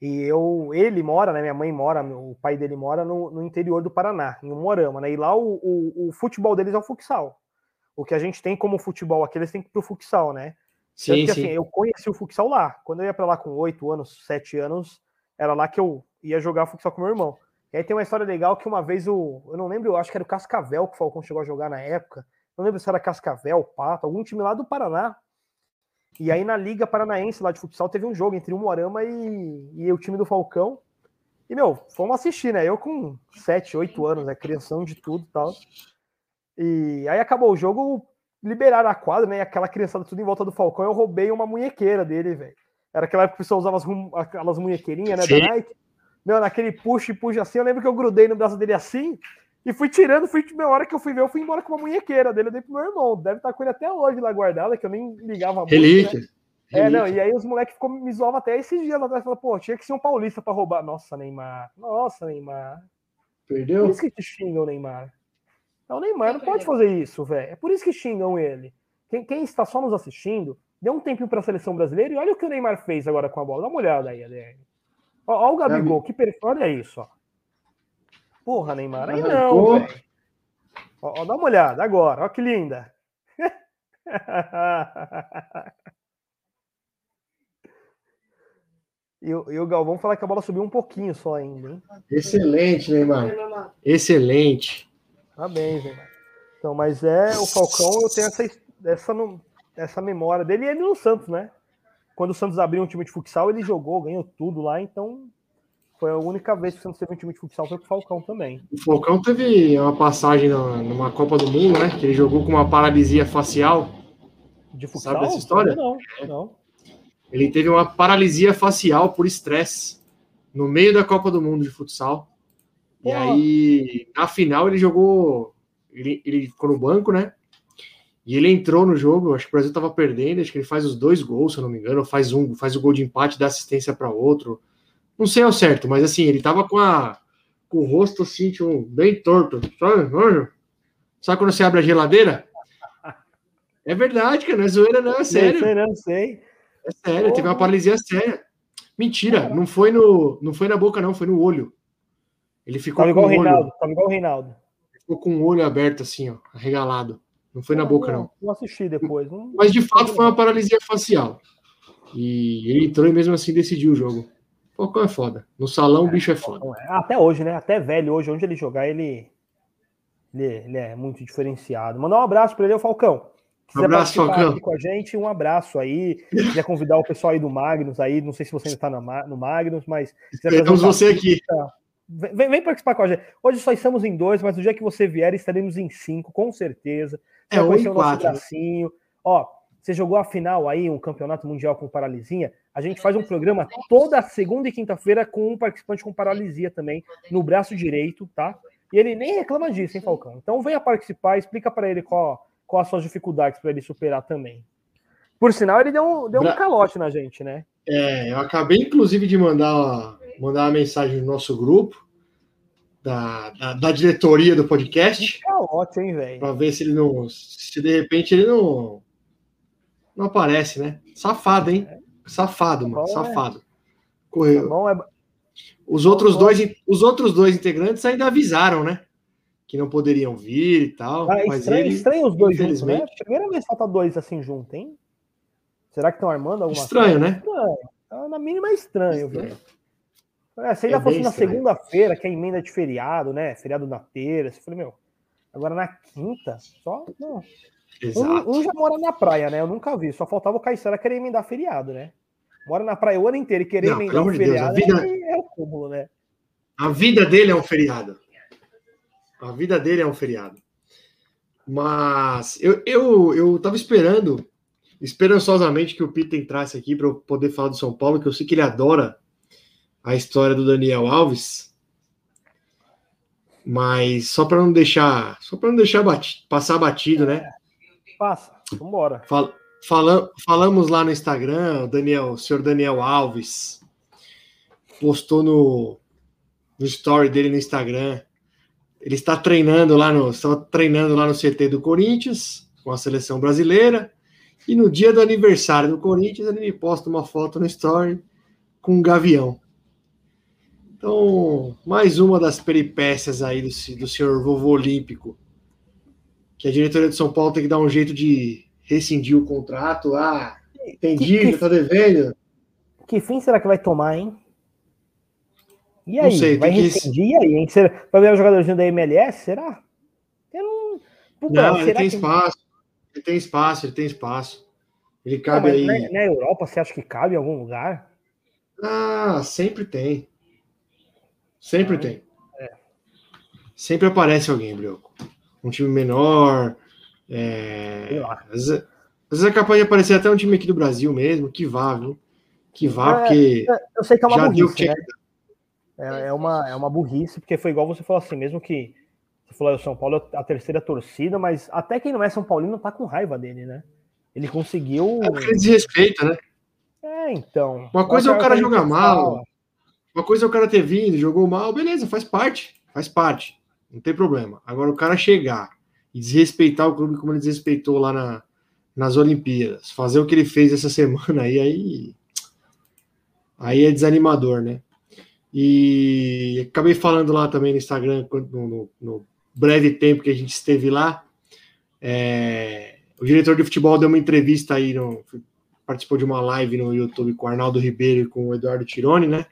E eu, ele mora, né? Minha mãe mora, o pai dele mora no, no interior do Paraná, em Umorama, né? E lá o, o, o futebol deles é o futsal. O que a gente tem como futebol aqui, eles têm que ir pro futsal, né? Tanto Sim, que, sim. assim, eu conheci o futsal lá. Quando eu ia pra lá com 8 anos, 7 anos, era lá que eu ia jogar futsal com meu irmão. E aí tem uma história legal que uma vez o. Eu não lembro, eu acho que era o Cascavel que o Falcão chegou a jogar na época. Não lembro se era Cascavel, Pato, algum time lá do Paraná. E aí na Liga Paranaense lá de futsal teve um jogo entre o Moarama e, e o time do Falcão. E, meu, fomos assistir, né? Eu com 7, 8 anos, né? Criação de tudo e tal. E aí acabou o jogo, liberaram a quadra, né? Aquela criançada tudo em volta do Falcão. Eu roubei uma munhequeira dele, velho. Era aquela época que o pessoal usava as aquelas munhequeirinhas, né? Sim. Da Nike. Meu, naquele puxa e puxa assim. Eu lembro que eu grudei no braço dele assim e fui tirando. Fui, meu, a hora que eu fui ver, eu fui embora com uma munhequeira dele. Eu dei pro meu irmão. Deve estar com ele até hoje lá guardada, que eu nem ligava muito. né? Relíquia. É, não, e aí os moleques ficou me zoavam até esses dias atrás. Falaram, pô, tinha que ser um paulista pra roubar. Nossa, Neymar. Nossa, Neymar. Por Perdeu? isso que te xingam Neymar. Não, o Neymar não pode fazer isso, velho. É por isso que xingam ele. Quem, quem está só nos assistindo, dê um tempinho para a seleção brasileira e olha o que o Neymar fez agora com a bola. Dá uma olhada aí, ADR. Ó, ó o Gabigol, que perfil. Olha isso, ó. Porra, Neymar. Aí não, velho. Ó, ó, dá uma olhada agora. Ó que linda. E o, e o Galvão fala que a bola subiu um pouquinho só ainda, hein? Excelente, Neymar. Excelente. Parabéns, Neymar. Tá Então, mas é o Falcão, eu tenho essa, essa, essa memória dele e ele no Santos, né? Quando o Santos abriu um time de futsal, ele jogou, ganhou tudo lá, então foi a única vez que o Santos teve um time de futsal, foi com o Falcão também. O Falcão teve uma passagem na- numa Copa do Mundo, né? Que ele jogou com uma paralisia facial. De futsal? Sabe dessa história? Não, não. Ele teve uma paralisia facial por estresse no meio da Copa do Mundo de futsal. E Pô. aí, na final, ele jogou. Ele, ele ficou no banco, né? E ele entrou no jogo. Acho que o Brasil estava perdendo. Acho que ele faz os dois gols, se eu não me engano. Faz um, faz o gol de empate, dá assistência para outro. Não sei ao certo, mas assim, ele tava com, a, com o rosto assim, tipo, bem torto. Sabe? Sabe quando você abre a geladeira? É verdade, cara. Não é zoeira, não. É sério. Não sei, não sei. É sério, teve uma paralisia séria. Mentira, não foi no, não foi na boca, não, foi no olho. Ele ficou Tava com o olho, Reinaldo, tava igual o Reinaldo. ficou com o olho aberto assim, ó, arregalado. Não foi na boca, não. Não assisti depois. Não... Mas de fato foi uma paralisia facial. E ele entrou e mesmo assim decidiu o jogo. Falcão é foda. No salão o bicho é foda. É. Até hoje, né? Até velho hoje, onde ele jogar, ele, ele, ele é muito diferenciado. Mandar um abraço para ele, o Falcão. Se quiser abraço, Falcão. com a gente, um abraço aí. Quiser convidar o pessoal aí do Magnus aí, não sei se você ainda está no Magnus, mas Esperamos um você aqui. Vem, vem- vem participar com a gente. Hoje só estamos em dois, mas no dia que você vier, estaremos em cinco, com certeza. Você É, vai um conhecer o nosso quatro. bracinho. Ó, você jogou a final aí, um campeonato mundial com paralisia. A gente faz um programa toda segunda e quinta-feira com um participante com paralisia também, no braço direito, tá? E ele nem reclama disso, hein, Falcão? Então venha participar, explica para ele qual, qual as suas dificuldades para ele superar também. Por sinal, ele deu um, deu um calote na gente, né? É, eu acabei inclusive de mandar, mandar uma mensagem no nosso grupo da, da, da diretoria do podcast. Calote, hein, velho? Pra ver se ele não. Se de repente ele não. Não aparece, né? Safado, hein? Safado, mano. Bom, é. Safado. Tá Correu. bom, é, Os outros, bom. dois, os outros dois integrantes ainda avisaram, né? Que não poderiam vir e tal. Ah, mas estranho, ele. estranho os dois juntos, né? infelizmente- Primeira vez falta dois assim junto, hein? Será que estão armando alguma Estranho, né? Estranho. Ah, Na mínima é estranho, viu? Estranho. É, se ainda É fosse na estranho. segunda-feira, que é emenda de feriado, né? Feriado na terça. Eu falei, meu, agora na quinta, só. Não. Exato. Um, um já mora na praia, né? Eu nunca vi. Só faltava o Caissara querer emendar feriado, né? Mora na praia o ano inteiro e querer Não, emendar um de Deus, a feriado vida- é, é o cúmulo, né? A vida dele é um feriado. A vida dele é um feriado. Mas eu, eu, eu tava esperando, esperançosamente, que o Peter entrasse aqui para eu poder falar do São Paulo, que eu sei que ele adora a história do Daniel Alves. Mas só para não deixar, só para não deixar passar batido, né? Passa, vambora. Fal- fala- falamos lá no Instagram, o Daniel, o senhor Daniel Alves postou no, no story dele no Instagram. Ele está treinando lá no, está treinando lá no CT do Corinthians com a seleção brasileira. E no dia do aniversário do Corinthians, ele me posta uma foto no story com um gavião. Então, mais uma das peripécias aí do, do senhor vovô olímpico, que a diretoria de São Paulo tem que dar um jeito de rescindir o contrato. Ah, entendi, que, já tá devendo. Que fim será que vai tomar, hein? E aí, sei, vai rescindir? Que... E aí, hein? Você vai ver o jogadorzinho da MLS? Será? Eu não. Puta, não, ele tem que... espaço. Ele tem espaço, ele tem espaço. Ele cabe aí. Na, na Europa, você acha que cabe em algum lugar? Ah, sempre tem. Sempre ah, tem. É. Sempre aparece alguém, Brioco. Um time menor. É... Às, vezes, às vezes é capaz de aparecer até um time aqui do Brasil mesmo, que vá, viu? Que vá, é, porque. É, eu sei que é uma burrice, né? É, é, uma, é uma burrice, porque foi igual você falou assim, mesmo que você falou o São Paulo é a terceira torcida, mas até quem não é São Paulino tá com raiva dele, né? Ele conseguiu. É porque desrespeita, né? É, então. Uma coisa é o cara jogar mal, uma coisa é o cara ter vindo, jogou mal, beleza, faz parte, faz parte, não tem problema. Agora o cara chegar e desrespeitar o clube como ele desrespeitou lá na, nas Olimpíadas, fazer o que ele fez essa semana aí, aí, aí é desanimador, né? E acabei falando lá também no Instagram, no, no, no breve tempo que a gente esteve lá, é, o diretor de futebol deu uma entrevista aí, no, participou de uma live no YouTube com o Arnaldo Ribeiro e com o Eduardo Tironi, né?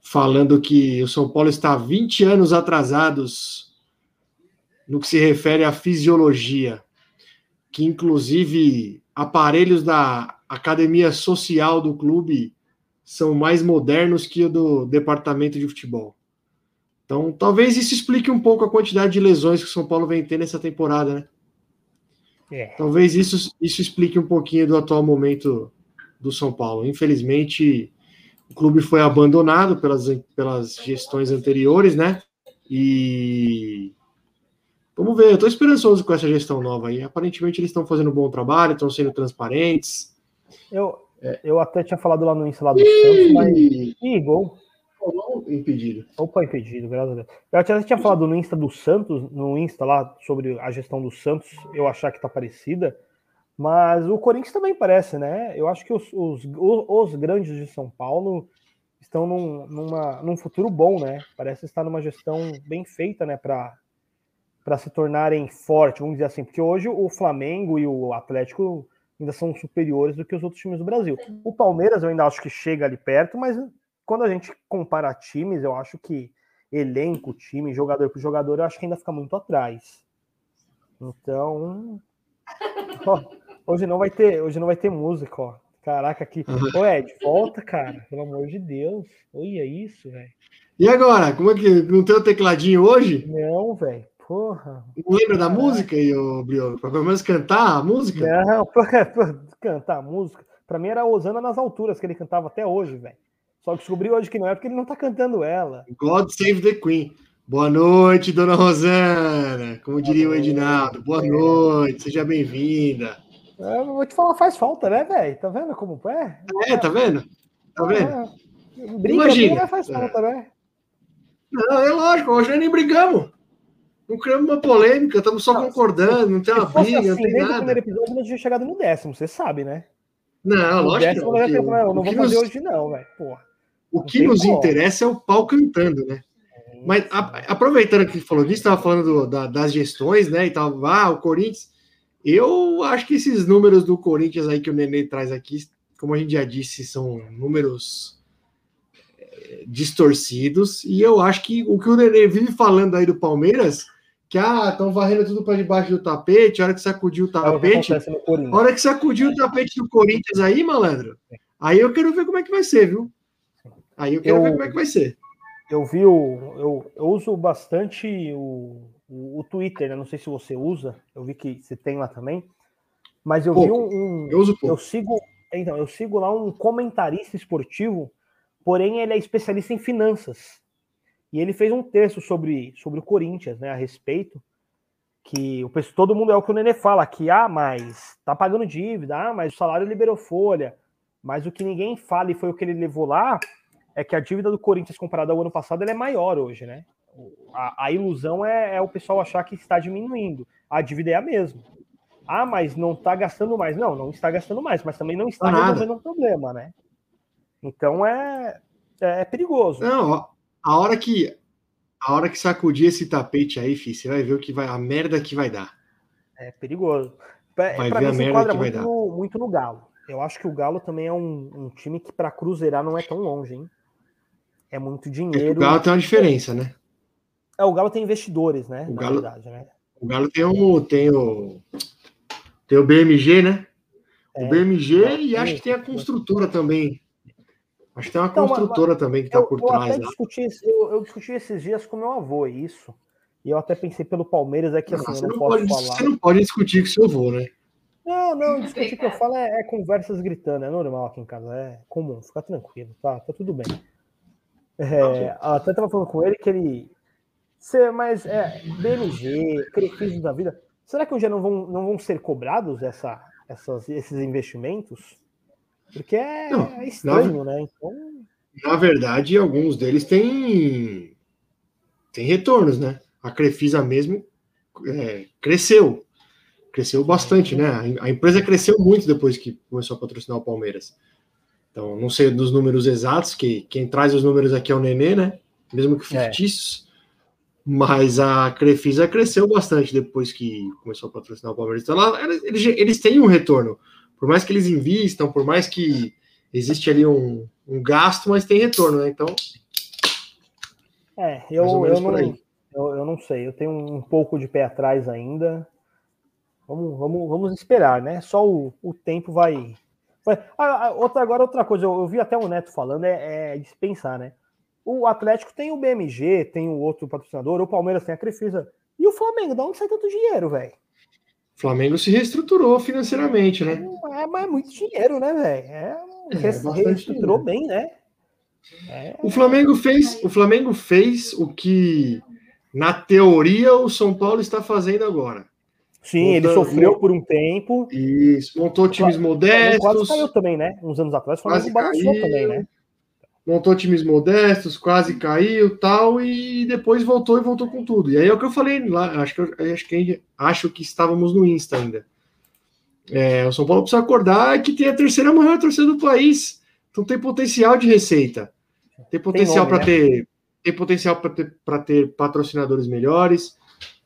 Falando que o São Paulo está 20 anos atrasados no que se refere à fisiologia, que inclusive aparelhos da academia social do clube são mais modernos que o do departamento de futebol. Então, talvez isso explique um pouco a quantidade de lesões que o São Paulo vem tendo nessa temporada, né? É. Talvez isso, isso explique um pouquinho do atual momento do São Paulo. Infelizmente, o clube foi abandonado pelas, pelas gestões anteriores, né? E vamos ver, eu estou esperançoso com essa gestão nova aí. Aparentemente eles estão fazendo um bom trabalho, estão sendo transparentes. Eu, é. eu até tinha falado lá no Insta lá do Santos, mas. Ih, gol. Impedido. Opa, impedido, graças a Deus. Eu até tinha falado no Insta do Santos, no Insta lá, sobre a gestão do Santos, eu achar que tá parecida. Mas o Corinthians também parece, né? Eu acho que os, os, os grandes de São Paulo estão num, numa, num futuro bom, né? Parece estar numa gestão bem feita, né? Para se tornarem fortes, vamos dizer assim. Porque hoje o Flamengo e o Atlético ainda são superiores do que os outros times do Brasil. O Palmeiras eu ainda acho que chega ali perto, mas quando a gente compara times, eu acho que elenco, time, jogador por jogador, eu acho que ainda fica muito atrás. Então, Hoje não vai ter, hoje não vai ter música, ó. Caraca, aqui. Uhum. Ô, Ed, volta, cara. Pelo amor de Deus. Olha isso, velho. E agora? Como é que não tem o tecladinho hoje? Não, velho. Porra. Não lembra da música aí, ô Brioco? Pra pelo menos cantar a música? Não, pra, pra cantar a música. Pra mim era a Osana nas alturas que ele cantava até hoje, velho. Só descobri hoje que não é porque ele não tá cantando ela. God Save the Queen. Boa noite, dona Rosana. Como diria o Edinaldo. Boa noite, seja bem-vinda. É, vou te falar, faz falta, né, velho? Tá vendo como é? É, tá vendo? Tá vendo? É, briga, Imagina. faz falta, né? Não, é lógico, hoje nem brigamos. Não criamos uma polêmica, estamos só não, concordando, não tem uma briga, assim, não tem nada. No primeiro episódio nós tinha chegado no décimo, você sabe, né? Não, no lógico décimo, que não. não, não vou fazer nos... hoje não, velho. O que nos como. interessa é o pau cantando, né? Mas a, aproveitando que falou disso, estava falando do, da, das gestões, né? E tal, ah, o Corinthians eu acho que esses números do Corinthians aí que o Nenê traz aqui, como a gente já disse, são números é, distorcidos. E eu acho que o que o Nenê vive falando aí do Palmeiras, que ah, estão varrendo tudo para debaixo do tapete, a hora que sacudiu o é tapete. A hora que sacudiu o tapete do Corinthians aí, malandro, aí eu quero ver como é que vai ser, viu? Aí eu quero eu, ver como é que vai ser. Eu vi o. Eu, eu uso bastante o o, o, Twitter, né? Não sei se você usa, eu vi que você tem lá também. Mas eu pouco. vi um. um eu uso pouco. Eu sigo, então, eu sigo lá um comentarista esportivo, porém ele é especialista em finanças. E ele fez um texto sobre, sobre o Corinthians, né? A respeito. Que o todo mundo é o que o Nenê fala, que ah, mas tá pagando dívida, ah, mas o salário liberou folha. Mas o que ninguém fala, e foi o que ele levou lá, é que a dívida do Corinthians comparada ao ano passado ela é maior hoje, né? A, a ilusão é, é, o pessoal achar que está diminuindo. A dívida é a mesma. Ah, mas não está gastando mais. Não, não está gastando mais, mas também não está Nada. resolvendo um problema, né? Então é, é, é perigoso. Não, a hora que a hora que sacudir esse tapete aí, fi, você vai ver o que vai, a merda que vai dar. É perigoso. Pra, Vai pra ver a mim se merda que vai muito dar. no, muito no Galo. Eu acho que o Galo também é um, um time que para cruzeirar não é tão longe, hein? É muito É dinheiro. o Galo tem uma diferença, né? É, o Galo tem investidores, né? O na Galo- verdade, né? O Galo tem o tem o tem o BMG, né? O É, BMG e é, acho que tem a é. construtora também. Acho que tem uma Então, mas- construtora também que tá Eu, por eu trás até discuti, eu, eu discuti esses dias com meu avô isso. E eu até pensei pelo Palmeiras, é que Não, assim, você, eu não não posso pode, falar. você não pode discutir com seu avô, né? Não, não, discutir que eu falo é, é conversas gritando, é normal aqui em casa, é comum, fica tranquilo, tá, tá tudo bem. É, até tava falando com ele que ele. Cê, mas é, BMG, Crefisa da vida, será que um dia não vão, não vão ser cobrados essa, essas, esses investimentos? Porque é, Não, é estranho, né? Então, Na verdade, alguns deles têm têm retornos, né? A Crefisa mesmo é, cresceu. Cresceu bastante, né? A, empresa cresceu muito depois que começou a patrocinar o Palmeiras. Então, não sei dos números exatos, que quem traz os números aqui é o Nenê, né? Mesmo que É. Mas a Crefisa cresceu bastante depois que começou a patrocinar o Palmeiras. Então, ela- eles, eles- têm um retorno. Por mais que eles invistam, por mais que existe ali um, um gasto, mas tem retorno, né? Então, é, eu, eu, não, eu, eu não sei, eu tenho um pouco de pé atrás ainda. Vamos, vamos, vamos esperar, né? Só o, o tempo vai. vai... Ah, ah, outra, agora, outra coisa, eu, eu vi até o Neto falando, é, é dispensar, né? O Atlético tem o BMG, tem o outro patrocinador, o Palmeiras tem a Crefisa. E o Flamengo, de onde sai tanto dinheiro, velho? o Flamengo se reestruturou financeiramente, né? É, mas é muito dinheiro, né, velho? É, É, reestruturou bem, né? É, O Flamengo fez, o Flamengo fez o que na teoria o São Paulo está fazendo agora. sim, ele sofreu por um tempo. Isso, montou times O Flamengo quase modestos, caiu também, né? Uns anos atrás, o Flamengo balançou também, né? Montou times modestos, quase caiu, tal, e depois voltou e voltou com tudo. E aí é o que eu falei lá, acho que eu- acho que acho que estávamos no Insta ainda. É, o São Paulo precisa acordar que tem a terceira maior torcida do país. Então tem potencial de receita. Tem potencial para né? ter tem potencial para ter, pra ter patrocinadores melhores,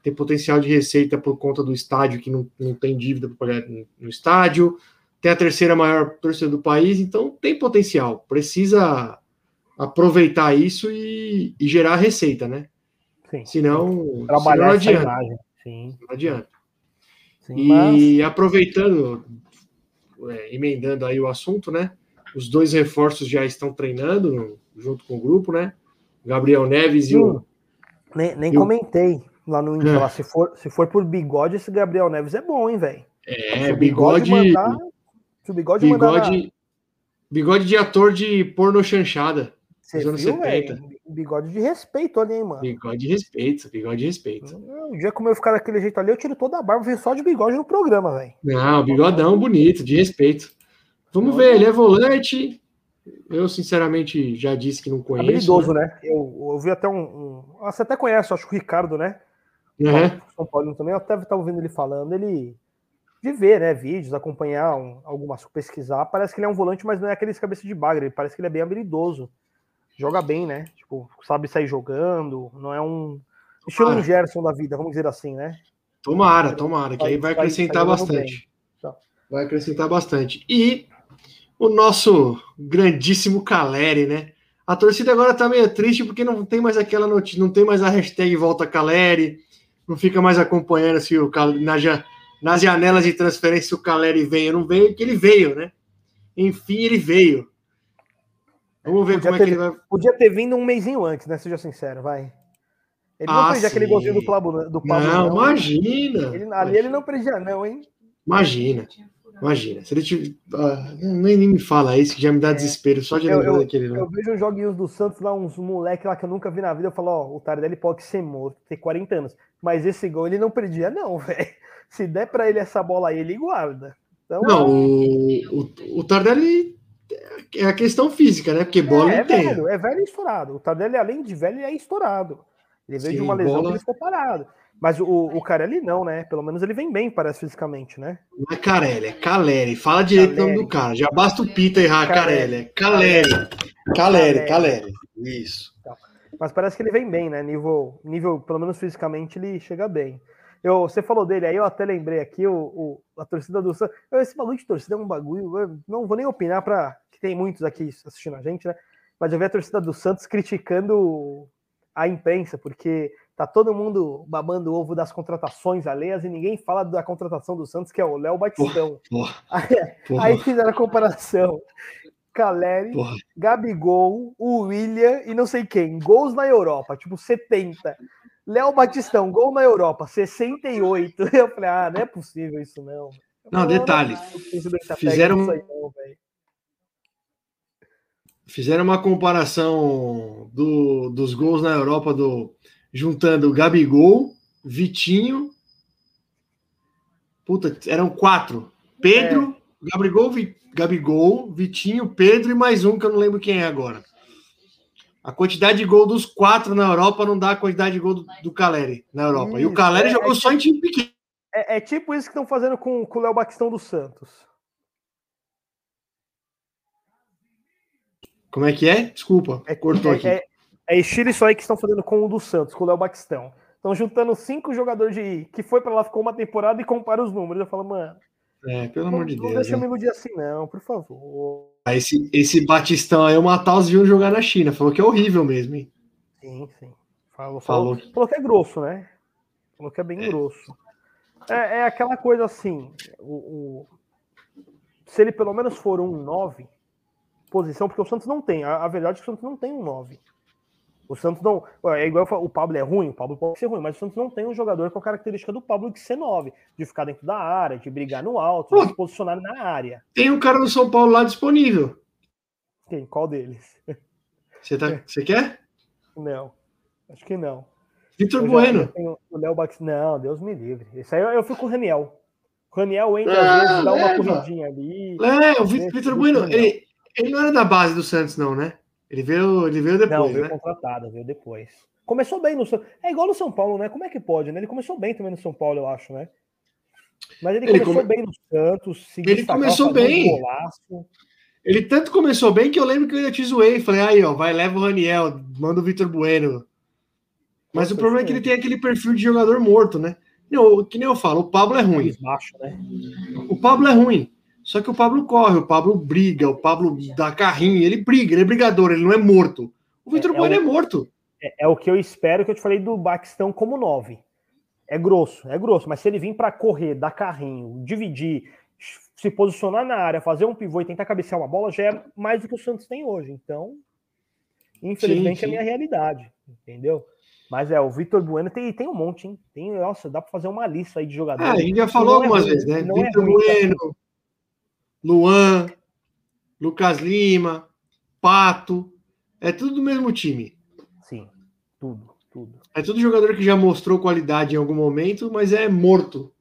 tem potencial de receita por conta do estádio que não, não tem dívida para pagar no, no estádio, tem a terceira maior torcida do país, então tem potencial. Precisa aproveitar isso e, e gerar receita, né? Sim. Senão, senão não Trabalhar adianta. imagem. Sim, Não adianta. sim. Mas, E aproveitando, é, emendando aí o assunto, né? Os dois reforços já estão treinando junto com o grupo, né? Gabriel Neves e o. Hum, nem, nem eu- comentei lá no. É. lá, se, for, se for por bigode, esse Gabriel Neves é bom, hein, velho? É, bigode. mandar. Se o bigode, mandar. Bigode, bigode de ator de porno chanchada. Você dos anos viu, 70. velho? Bigode de respeito ali, hein, mano? Bigode de respeito, bigode de respeito. O dia como eu ficar daquele jeito ali, eu tiro toda a barba, venho só de bigode no programa, velho. Não, bigodão bonito, de respeito. Vamos ver, ele é volante. Eu, sinceramente, já disse que não conheço. Habilidoso, né? né? Eu, eu vi até um, um- ah, Você até conhece, acho que o Ricardo, né? Uhum. São Paulo também, eu até estava ouvindo ele falando, ele de ver, né, vídeos, acompanhar um, algumas, pesquisar, parece que ele é um volante, mas não é aqueles cabeça de bagre, parece que ele é bem habilidoso, joga bem, né, tipo, sabe sair jogando, não é um estilo um Gerson da vida, vamos dizer assim, né, Tomara, tomara, que aí vai acrescentar bastante. Vai acrescentar bastante. E o nosso grandíssimo Caleri, né? A torcida agora tá meio triste porque não tem mais aquela notícia, não tem mais a hashtag Volta Caleri, não fica mais acompanhando se o Cal- na nas janelas de transferência se o Caleri veio ou não veio, porque ele veio, né? Enfim, ele veio. Vamos ver Podia como é que ter- ele vai. podia ter vindo um mêsinho antes, né, seja sincero, vai. Ele não Ah, perdia aquele sim. golzinho do Pablo, do Pablo Não, não. imagina. Ele, ali ele não perdia não, hein. Imagina. Imagina, se ele tivesse. Ah, nem, nem me fala isso, que já me dá desespero só de É. Eu- lembrar eu- daquele. né? Eu vejo os joguinhos do Santos lá, uns moleque lá que eu nunca vi na vida, eu falo, ó, o Tardelli pode ser morto, ter 40 anos. Mas esse gol ele não perdia, não, velho. Se der pra ele essa bola aí, ele guarda. Então, Não, o, o, o Tardelli é a questão física, né? Porque bola é, é tem. velho, é velho e estourado. O Tardelli, além de velho, é estourado. Ele veio de Sim, uma lesão bola- que ele ficou parado. Mas o, o Carelli não, né? Pelo menos ele vem bem, parece fisicamente, né? Não é Carelli, é Caleri. Fala direito o nome Caleri. do cara. Já basta o Pita errar Carelli. É Caleri. Caleri, Caleri. Isso. Mas parece que ele vem bem, né? Nível, nível pelo menos fisicamente, ele chega bem. Eu, você falou dele aí, eu até lembrei aqui, o, o- a torcida do Santos. Esse bagulho de torcida é um bagulho. Eu não vou nem opinar para tem muitos aqui assistindo a gente, né? Mas eu vi a torcida do Santos criticando a imprensa, porque tá todo mundo babando o ovo das contratações alheias e ninguém fala da contratação do Santos, que é o Léo Batistão. Porra, Aí, porra, aí fizeram a comparação. Caleri, porra. Gabigol, o William e não sei quem. Gols na Europa, tipo 70. Léo Batistão, gol na Europa, 68. Eu falei, ah, não é possível isso não. Não, detalhe, Fizeram... fizeram- Isso aí, não. Fizeram uma comparação do- dos gols na Europa do juntando Gabigol, Vitinho. Puta, eram quatro. Pedro, Gabigol, Vi- Gabigol, Vitinho, Pedro e mais um que eu não lembro quem é agora. A quantidade de gol dos quatro na Europa não dá a quantidade de gol do, do Caleri na Europa. e o Isso, Caleri é- jogou é só em time pequeno. É, é tipo isso que estão fazendo com, com o Léo Batistão do Santos. Como é que é? Desculpa, É, cortou é, aqui. É, é estilo isso aí que estão fazendo com o do Santos, com o Léo Batistão. Estão juntando cinco jogadores de que foi pra lá, ficou uma temporada e compara os números. Eu falo, mano, É, pelo não, amor de não Deus. deixa eu me iludir assim, não, por favor. Ah, Esse, esse Batistão aí, o Matheus viu jogar na China. Falou que é horrível mesmo, hein? Sim, sim. Falou, Falou. falou, falou que é grosso, né? Falou que é bem grosso. É, é aquela coisa assim, o, o- se ele pelo menos for um 9, posição, porque o Santos não tem. A, a verdade é que o Santos não tem um 9. O Santos não. É igual falo, o Pablo é ruim, o Pablo pode ser ruim, mas o Santos não tem um jogador com a característica do Pablo de ser 9, de ficar dentro da área, de brigar no alto, de se posicionar na área. Tem um cara no São Paulo lá disponível. Quem? Qual deles? Você, tá, você quer? Não. Acho que não. Vitor Bueno. o Léo Bax... Não, Deus me livre. Isso aí eu, eu fico com o Raniel. O Raniel entra Ah, às vezes, dá uma corridinha ali. É, o Vitor do Bueno, ele, ele não era da base do Santos, não, né? Ele veio, ele veio Não, depois, veio né? contratado, veio depois. Começou bem no É igual no São Paulo, né? Como é que pode, né? Ele começou bem também no São Paulo, eu acho, né? Mas ele, Ele começou come- bem no Santos. Ele começou um bem. golaço. Ele tanto começou bem que eu lembro que eu ainda te zoei. Falei, aí, ó, vai, leva o Raniel, manda o Vitor Bueno. Mas Nossa, o problema é isso que ele tem aquele perfil de jogador morto, né? Não, que nem eu falo, o Pablo é ruim. Baixo, né? O Pablo é ruim. Só que o Pablo corre, o Pablo briga, o Pablo dá carrinho, ele briga, ele é brigador, ele não é morto. O Vitor É, é Bueno é o- morto. É, é o que eu espero que eu te falei do Baxtão como 9. É grosso, é grosso, mas se ele vir para correr, dar carrinho, dividir, se posicionar na área, fazer um pivô e tentar cabecear uma bola, já é mais do que o Santos tem hoje. Então, infelizmente, Sim, é a sim. minha realidade, entendeu? Mas é, o Vitor Bueno tem, tem um monte, hein? Tem, nossa, dá para fazer uma lista aí de Ah, jogadores. a gente já falou é algumas vezes, né? é Vitor ruim, Bueno, Luan, Lucas Lima, Pato. É tudo do mesmo time. Sim, tudo, tudo. É tudo jogador que já mostrou qualidade em algum momento, mas é morto.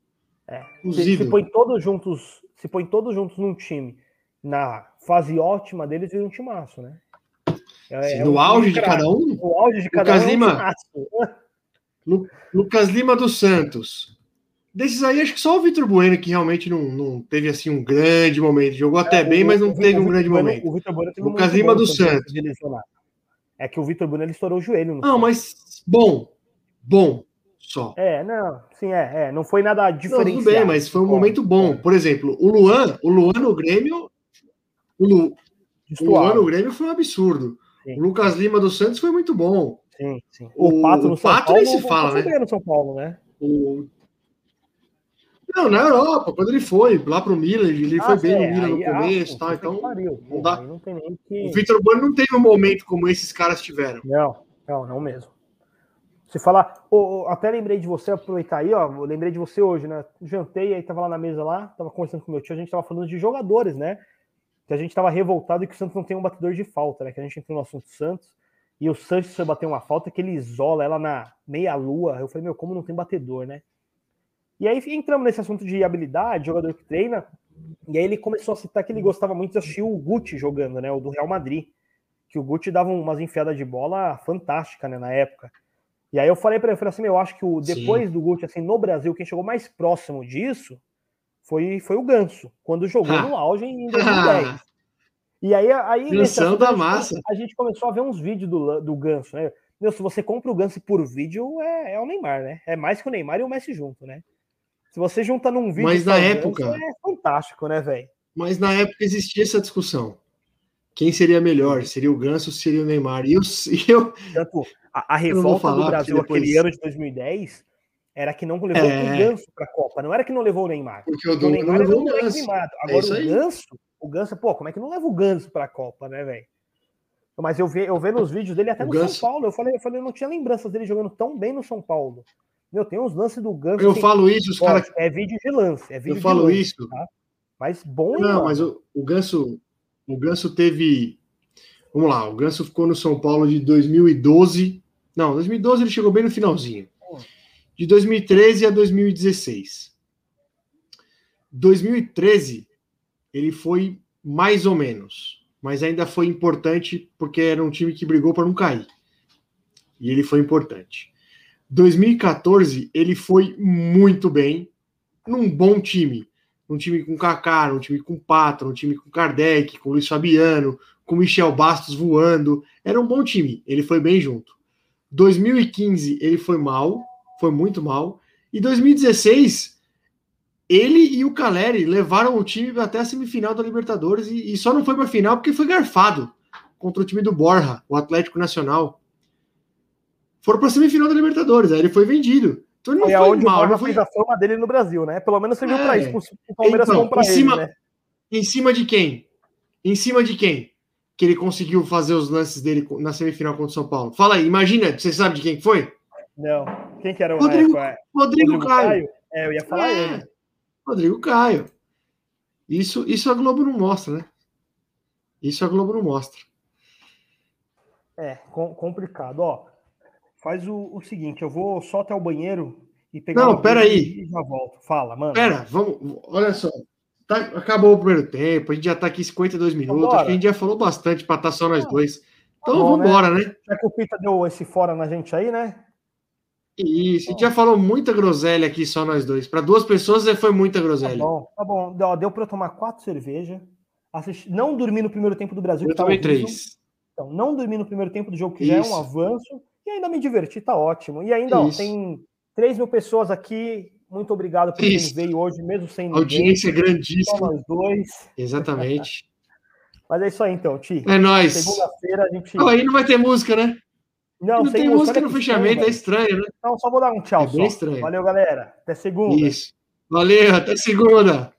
É. Se, se põe todos juntos, se põe todos juntos num time na fase ótima deles, vira um timaço, né? É- Sim, é no um auge de cada um, No auge de cada Lucas um é um Lima. Lucas Lima dos Santos. Desses aí, acho que só o Vitor Bueno que realmente não, não teve assim um grande momento. Jogou até É, bem, o- mas não teve um grande Bueno- momento. O Vitor Bueno teve um Lucas momento Lima bom do no Santos. É que o Vitor Bueno ele estourou o joelho. Não, mas bom. Bom. Só. É, não, sim, é, é. Não foi nada diferente. tudo bem, mas foi um momento bom. Por exemplo, o Luan, o Luan no Grêmio. O, Lu, o Luan no Grêmio foi um absurdo. Sim. O Lucas Lima dos Santos foi muito bom. Sim, sim. O- O, Pato o Pato Paulo. nem se fala, né? no São Paulo, né? O... Não, na Europa, quando ele foi lá pro Milan, ele foi Ah, bem é, no Milan no ah, começo, tá? Então, pariu, não dá. não que. o Vitor Bueno não teve um momento como esses caras tiveram. Não, não, não mesmo. Se falar, ô, ô, até lembrei de você, aproveitar aí, ó, lembrei de você hoje, né? Jantei, aí tava lá na mesa lá, tava conversando com meu tio, a gente tava falando de jogadores, né? Que a gente tava revoltado que o Santos não tem um batedor de falta, né? Que a gente entrou no assunto Santos, e o Santos foi bater uma falta que ele isola ela na meia-lua. Eu falei, meu, como não tem batedor, né? E aí entramos nesse assunto de habilidade, jogador que treina, e aí ele começou a citar que ele gostava muito de assistir o Guti jogando, né? O do Real Madrid. Que o Guti dava umas enfiadas de bola fantástica, né, na época. E aí eu falei para ele, eu falei assim, eu acho que o, depois Sim. do Guti, assim, no Brasil, quem chegou mais próximo disso foi, foi o Ganso, quando jogou no auge em 2010. e aí, aí Gansão da massa. A gente começou a ver uns vídeos do, do Ganso, né? Meu, se você compra o Ganso por vídeo, é, é o Neymar, né? É mais que o Neymar e o Messi junto, né? Se você junta num vídeo. Mas na época. é fantástico, né, velho? Mas na época existia essa discussão. Quem seria melhor? Seria o Ganso ou seria o Neymar? E eu. Eu Tanto a, a revolta do Brasil depois... aquele ano de 2010 era que não levou é... o Ganso para a Copa. Não era que não levou o Neymar. Porque o, o Neymar não levou o Ganso. Agora é o Ganso, o Ganso, pô, como é que não leva o Ganso para a Copa, né, velho? Mas eu vi, eu vi nos vídeos dele até o no Ganso... São Paulo. Eu falei, eu falei, eu não tinha lembranças dele jogando tão bem no São Paulo. Meu, tem uns lances do Ganso. Eu falo isso, os caras. É vídeo de lance. É vídeo eu falo lance, isso. Tá? Mas bom, Não, mano. mas o, o Ganso. O Ganso teve. Vamos lá, o Ganso ficou no São Paulo de 2012. Não, 2012 ele chegou bem no finalzinho. De 2013 a 2016. 2013 ele foi mais ou menos, mas ainda foi importante porque era um time que brigou para não cair. E ele foi importante. 2014 ele foi muito bem, num bom time. Um time com Kaká, um time com Pato, um time com Kardec, com Luiz Fabiano, com Michel Bastos voando. Era um bom time, ele foi bem junto. 2015 ele foi mal, foi muito mal. E 2016 ele e o Caleri levaram o time até a semifinal da Libertadores e, e só não foi para a final porque foi garfado contra o time do Borja, o Atlético Nacional foram para a semifinal da Libertadores, aí ele foi vendido. Então ele não foi, foi onde mal, não foi... a fama dele no Brasil, né? Pelo menos serviu é. para isso, o Palmeiras então, comprar em cima, ele, né? Em cima de quem? Em cima de quem? Que ele conseguiu fazer os lances dele na semifinal contra o São Paulo. Fala aí, imagina, você sabe de quem foi? Não. Quem que era o Rodrigo, Rodrigo, Rodrigo Caio. Caio. É, eu ia falar é. ele. Rodrigo Caio. Isso, isso a Globo não mostra, né? Isso a Globo não mostra. É, com, complicado. Ó, Faz o, o seguinte, eu vou só até o banheiro e pegar. Não, peraí. E já volto. Fala, mano. Pera, vamos. Olha só. Tá, acabou o primeiro tempo, a gente já tá aqui 52 minutos. Acho que a gente já falou bastante para estar tá só nós dois. Então vamos embora, né? né? Já que o Pita deu esse fora na gente aí, né? Isso, a gente já falou muita groselha aqui só nós dois. Para duas pessoas foi muita groselha. Tá bom, tá bom. Deu para eu tomar quatro cervejas, assistir, não dormir no primeiro tempo do Brasil. Eu tomei tá três. Então, não dormir no primeiro tempo do jogo, que Isso. já é um avanço e ainda me diverti, tá ótimo. E ainda, ó, tem 3 mil pessoas aqui. Muito obrigado por quem veio hoje, mesmo sem ninguém. Audiência grandíssima. Só nós dois. Exatamente. Mas é isso aí, então, Ti. É nóis. Segunda-feira a gente. Oh, aí não vai ter música, né? Não, não tem música, no fechamento, é estranho, né? Então, só vou dar um tchau. É bem estranho. Valeu, galera. Até segunda. Isso. Valeu, até segunda.